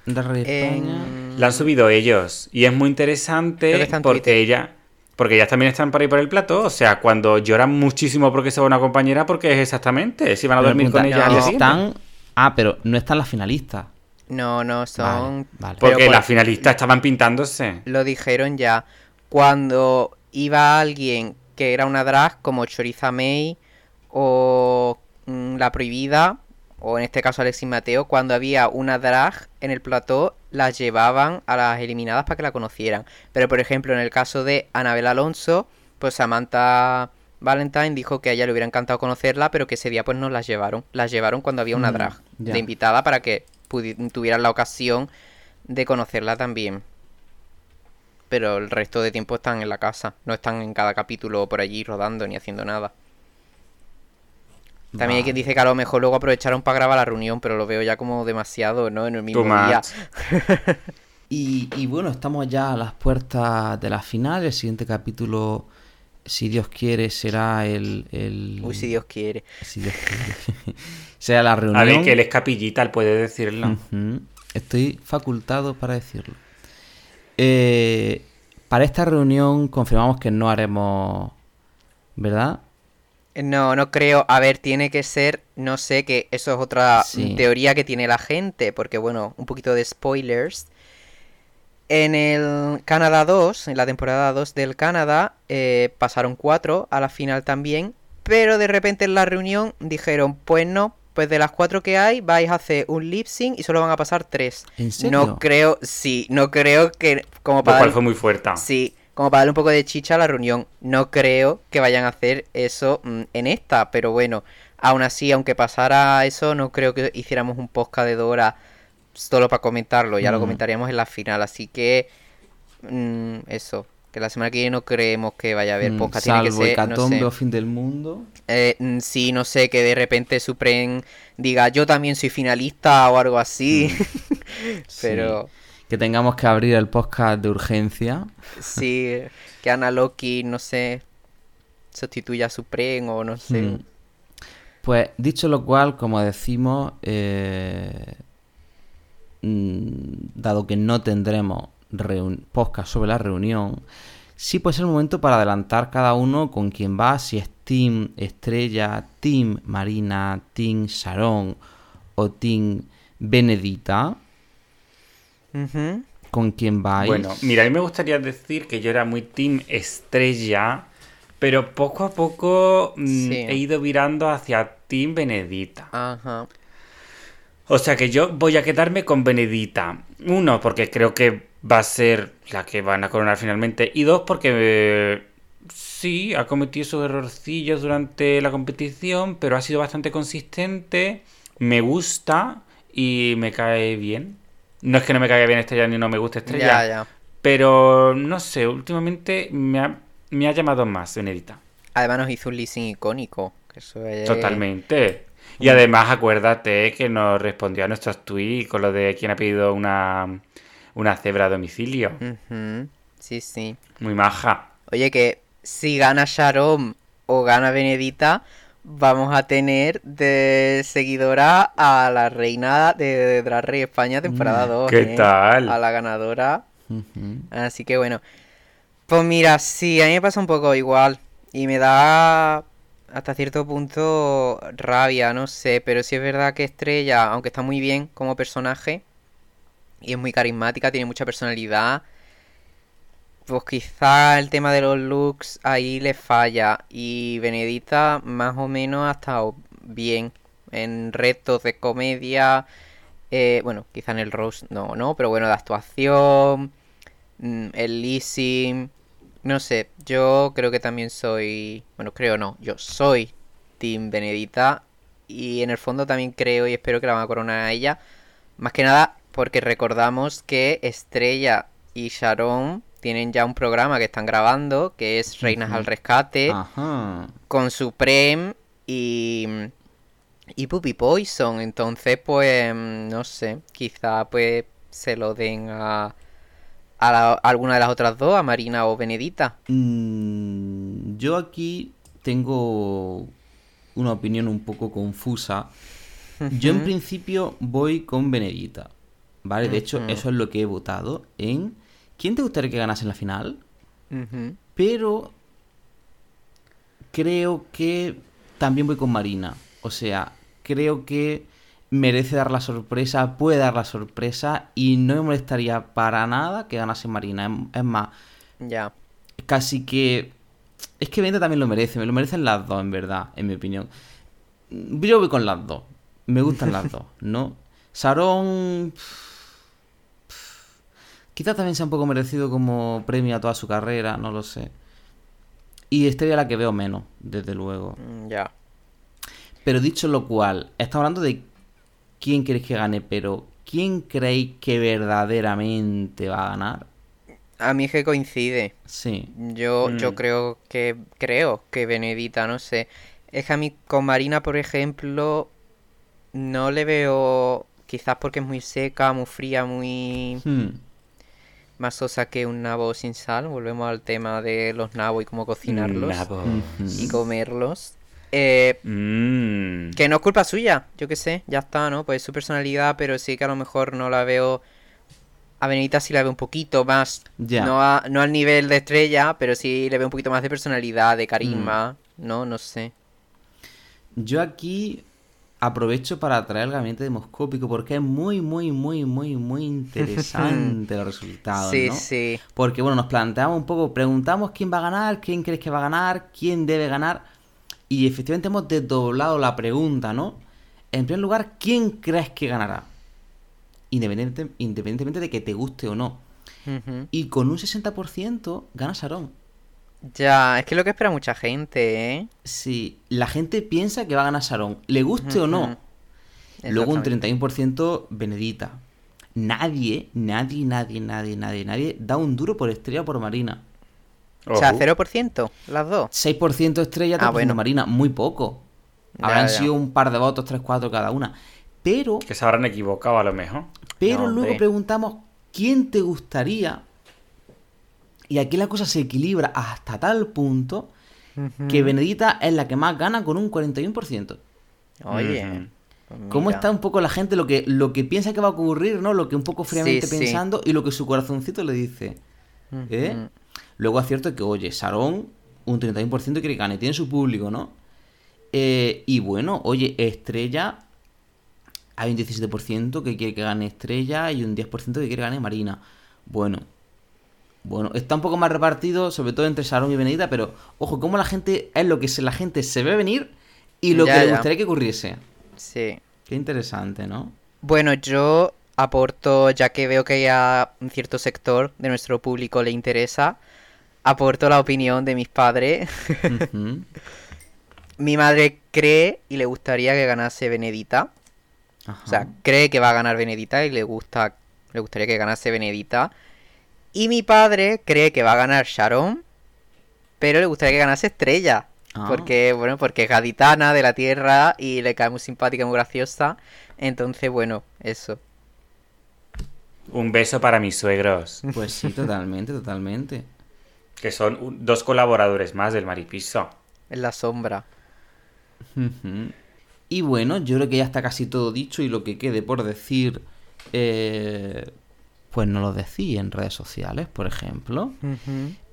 De Rey España. En- La han subido ellos. Y es muy interesante porque ella. Porque ellas también están por ahí por el plato. O sea, cuando lloran muchísimo porque se va una compañera, porque es exactamente. Si van a Pero dormir con pregunta, ella al no, están... Ah, pero no están las finalistas. No, no, son... Vale, vale. Pero Porque por- las finalistas estaban pintándose. Lo dijeron ya. Cuando iba alguien que era una drag como Choriza May o mm, La Prohibida, o en este caso Alexis Mateo, cuando había una drag en el plató, las llevaban a las eliminadas para que la conocieran. Pero por ejemplo, en el caso de Anabel Alonso, pues Samantha Valentine dijo que a ella le hubiera encantado conocerla, pero que ese día pues no las llevaron. Las llevaron cuando había una Mm, drag de invitada para que tuvieran la ocasión de conocerla también. Pero el resto de tiempo están en la casa, no están en cada capítulo por allí rodando ni haciendo nada. También hay quien dice que a lo mejor luego aprovecharon para grabar la reunión, pero lo veo ya como demasiado, ¿no? En el mismo Too día. much. Y, y bueno, estamos ya a las puertas de la final. El siguiente capítulo, si Dios quiere, será el... el... Uy, si Dios quiere. si Dios quiere. será la reunión. A ver, que él es capillita, él puede decirlo. Estoy facultado para decirlo. Eh, para esta reunión confirmamos que no haremos... ¿Verdad? No, no creo. A ver, tiene que ser, no sé, que eso es otra Sí. teoría que tiene la gente, porque bueno, un poquito de spoilers. En el Canadá 2, en la temporada 2 del Canadá, eh, pasaron cuatro a la final también, pero de repente en la reunión dijeron, pues no, pues de las cuatro que hay vais a hacer un lip sync y solo van a pasar tres. ¿En serio? No creo, sí, no creo que como Lo para cual dar- fue muy fuerte. Sí, como para darle un poco de chicha a la reunión. No creo que vayan a hacer eso mm, en esta, pero bueno, aún así, aunque pasara eso, no creo que hiciéramos un podcast de Dora solo para comentarlo, ya lo Mm. comentaríamos en la final, así que mm, eso, que la semana que viene no creemos que vaya a haber Mm, podcast, tiene que Salvo ser, no Hecatombe sé. o fin del mundo. Eh, mm, sí, no sé, que de repente Supren diga yo también soy finalista o algo así, pero... que tengamos que abrir el podcast de urgencia. Sí, que Ana Loki, no sé, sustituya a Supreme o no sé. Mm. Pues dicho lo cual, como decimos, eh, mm, dado que no tendremos podcast sobre la reunión, sí puede ser el momento para adelantar cada uno con quién va, si es Team Estrella, Team Marina, Team Sharon o Team Benedita, Ujú. con quién vais. Bueno, mira, a mí me gustaría decir que yo era muy team estrella, pero poco a poco mm, Sí. he ido virando hacia team Benedita. Ajá. O sea que yo voy a quedarme con Benedita. Uno, porque creo que va a ser la que van a coronar finalmente. Y dos, porque eh, sí, ha cometido sus errorcillos durante la competición, pero ha sido bastante consistente. Me gusta y me cae bien. No es que no me caiga bien Estrella ni no me guste Estrella. Ya, ya. Pero no sé, últimamente me ha, me ha llamado más Benedita. Además nos hizo un leasing icónico. Que eso es... Totalmente. Y además acuérdate que nos respondió a nuestros tweets con lo de quién ha pedido una, una cebra a domicilio. Sí, sí. Muy maja. Oye, que si gana Sharon o gana Benedita, vamos a tener de seguidora a la reina de Drag Race España temporada 2. Mm, ¿Qué ¿eh? tal? A la ganadora. Así que bueno. Pues mira, sí, a mí me pasa un poco igual. Y me da hasta cierto punto rabia, no sé. Pero sí es verdad que Estrella, aunque está muy bien como personaje, y es muy carismática, tiene mucha personalidad, pues quizá el tema de los looks ahí le falla. Y Benedita más o menos ha estado bien en retos de comedia. eh, bueno, quizá en el roast no, no, pero bueno, de actuación, mm, el leasing, no sé, yo creo que también soy, bueno, creo no, yo soy Team Benedita y en el fondo también creo y espero que la van a coronar a ella, más que nada porque recordamos que Estrella y Sharon tienen ya un programa que están grabando, que es Reinas al Rescate, Ajá. con Supreme y y Puppy Poison, entonces pues mm, no sé, quizá pues se lo den a a, la- a alguna de las otras dos, a Marina o Benedita. Mm, yo aquí tengo una opinión un poco confusa. Yo en principio voy con Benedita. ¿Vale? De hecho, eso es lo que he votado en... ¿Quién te gustaría que ganase en la final? Pero creo que también voy con Marina. O sea, creo que merece dar la sorpresa, puede dar la sorpresa y no me molestaría para nada que ganase Marina. Es- Es más, Ya. casi que... Es que Benita también lo merece, me lo merecen las dos, en verdad, en mi opinión. Yo voy con las dos. Me gustan las dos, ¿no? Sarón... Quizás también sea un poco merecido como premio a toda su carrera, no lo sé. Y Estrella la que veo menos, desde luego. Mm, Ya. Pero dicho lo cual, estamos hablando de quién queréis que gane, pero ¿quién creéis que verdaderamente va a ganar? A mí es que coincide. Sí. Yo, yo Mm. creo que creo que Benedita, no sé. Es que a mí con Marina, por ejemplo, no le veo, quizás porque es muy seca, muy fría, muy Hmm. Más sosa que un nabo sin sal. Volvemos al tema de los nabos y cómo cocinarlos Nabo. Y comerlos. Eh, Mm. que no es culpa suya, yo qué sé, ya está, ¿no? Pues es su personalidad, pero sí que a lo mejor no la veo. A Benita sí la veo un poquito más. Ya. No, a- no al nivel de estrella, pero sí le veo un poquito más de personalidad, de carisma, Mm. ¿no? No sé. Yo aquí aprovecho para traer el gabinete demoscópico porque es muy, muy, muy, muy, muy interesante los resultados, sí, ¿no? sí. Porque, bueno, nos planteamos un poco, preguntamos quién va a ganar, quién crees que va a ganar, quién debe ganar. Y efectivamente hemos desdoblado la pregunta, ¿no? En primer lugar, ¿quién crees que ganará? Independiente- independientemente de que te guste o no. Y con un 60% gana Sarón. Ya, es que es lo que espera mucha gente, ¿eh? Si la gente piensa que va a ganar Sarón, le guste o no. Luego un Exactamente. 31% Benedita. Nadie, nadie, nadie, nadie, nadie, nadie da un duro por Estrella o por Marina. O sea, Ojo. 0%, las dos. 6% Estrella, 3% Ah, bueno. Marina. Muy poco. Ya, Habrán ya. sido un par de votos, 3, 4 cada una. Pero, Que se habrán equivocado a lo mejor. pero No, luego preguntamos ¿quién te gustaría? Y aquí la cosa se equilibra hasta tal punto que Benedita es la que más gana con un 41%. Oye. Pues ¿Cómo mira. está un poco la gente lo que, lo que piensa que va a ocurrir, ¿no? Lo que un poco fríamente Sí, sí. pensando y lo que su corazoncito le dice. ¿Eh? Luego es cierto que, oye, Sarón, un 31% quiere que gane, tiene su público, ¿no? Eh, y bueno, oye, Estrella, hay un 17% que quiere que gane Estrella y un 10% que quiere que gane Marina. Bueno, bueno, está un poco más repartido, sobre todo entre Sarón y Benedita, pero ojo, cómo la gente es lo que se- la gente se ve venir y lo Ya, que le gustaría que ocurriese. Sí. Qué interesante, ¿no? Bueno, yo aporto, ya que veo que a un cierto sector de nuestro público le interesa, aporto la opinión de mis padres. Mi madre cree y le gustaría que ganase Benedita. O sea, Ajá. cree que va a ganar Benedita y le gusta, le gustaría que ganase Benedita. Y mi padre cree que va a ganar Sharon, pero le gustaría que ganase Estrella. Ah. Porque, bueno, porque es gaditana de la tierra y le cae muy simpática, muy graciosa. Entonces, bueno, eso. Un beso para mis suegros, Pues sí, totalmente, totalmente. que son un- dos colaboradores más del Maripiso. En la sombra. Y bueno, yo creo que ya está casi todo dicho y lo que quede por decir, eh, pues no lo decía en redes sociales, por ejemplo.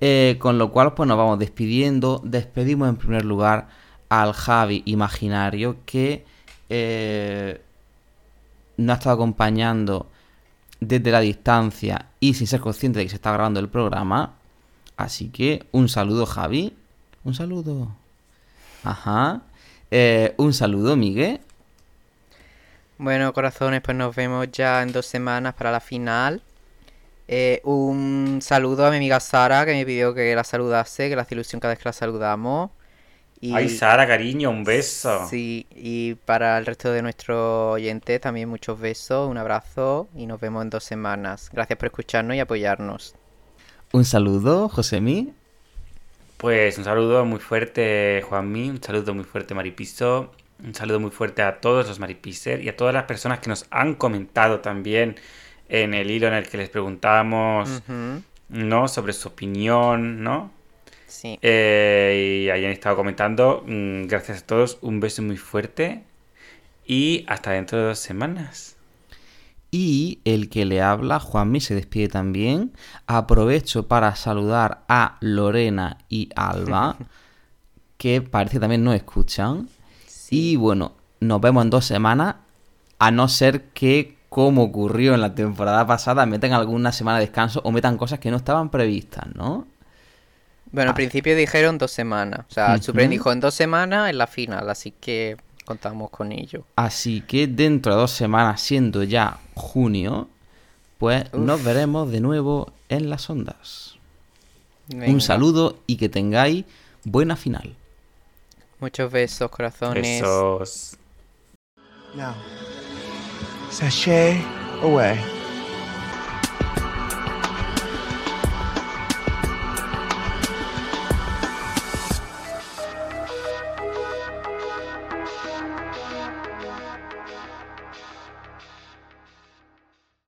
Eh, con lo cual, pues nos vamos despidiendo. Despedimos en primer lugar al Javi imaginario que eh, nos ha estado acompañando desde la distancia y sin ser consciente de que se está grabando el programa. Así que un saludo, Javi. Un saludo. Ajá. Eh, un saludo, Miguel. Bueno, corazones, pues nos vemos ya en dos semanas para la final. Eh, un saludo a mi amiga Sara, que me pidió que la saludase, que le hace ilusión cada vez que la saludamos. Y, Ay, Sara, cariño, un beso. Sí, y para el resto de nuestros oyentes también muchos besos, un abrazo y nos vemos en dos semanas. Gracias por escucharnos y apoyarnos. Un saludo, Josemi. Pues un saludo muy fuerte, Juanmi, un saludo muy fuerte, Maripiso, un saludo muy fuerte a todos los Maripiser y a todas las personas que nos han comentado también en el hilo en el que les preguntábamos, Ujú, ¿no? Sobre su opinión, ¿no? Sí. Eh, y hayan estado comentando. Mm, Gracias a todos, un beso muy fuerte y hasta dentro de dos semanas. Y el que le habla, Juanmi, se despide también. Aprovecho para saludar a Lorena y Alba, que parece que también nos escuchan. Y bueno, nos vemos en dos semanas, a no ser que, como ocurrió en la temporada pasada, metan alguna semana de descanso o metan cosas que no estaban previstas, ¿no? Bueno, al principio dijeron dos semanas. O sea, el Supreme Ujú. dijo en dos semanas en la final, así que contamos con ello. Así que dentro de dos semanas, siendo ya junio, pues nos veremos de nuevo en las ondas. Venga, Un saludo y que tengáis buena final. Muchos besos, corazones. Besos. Now, sachet away.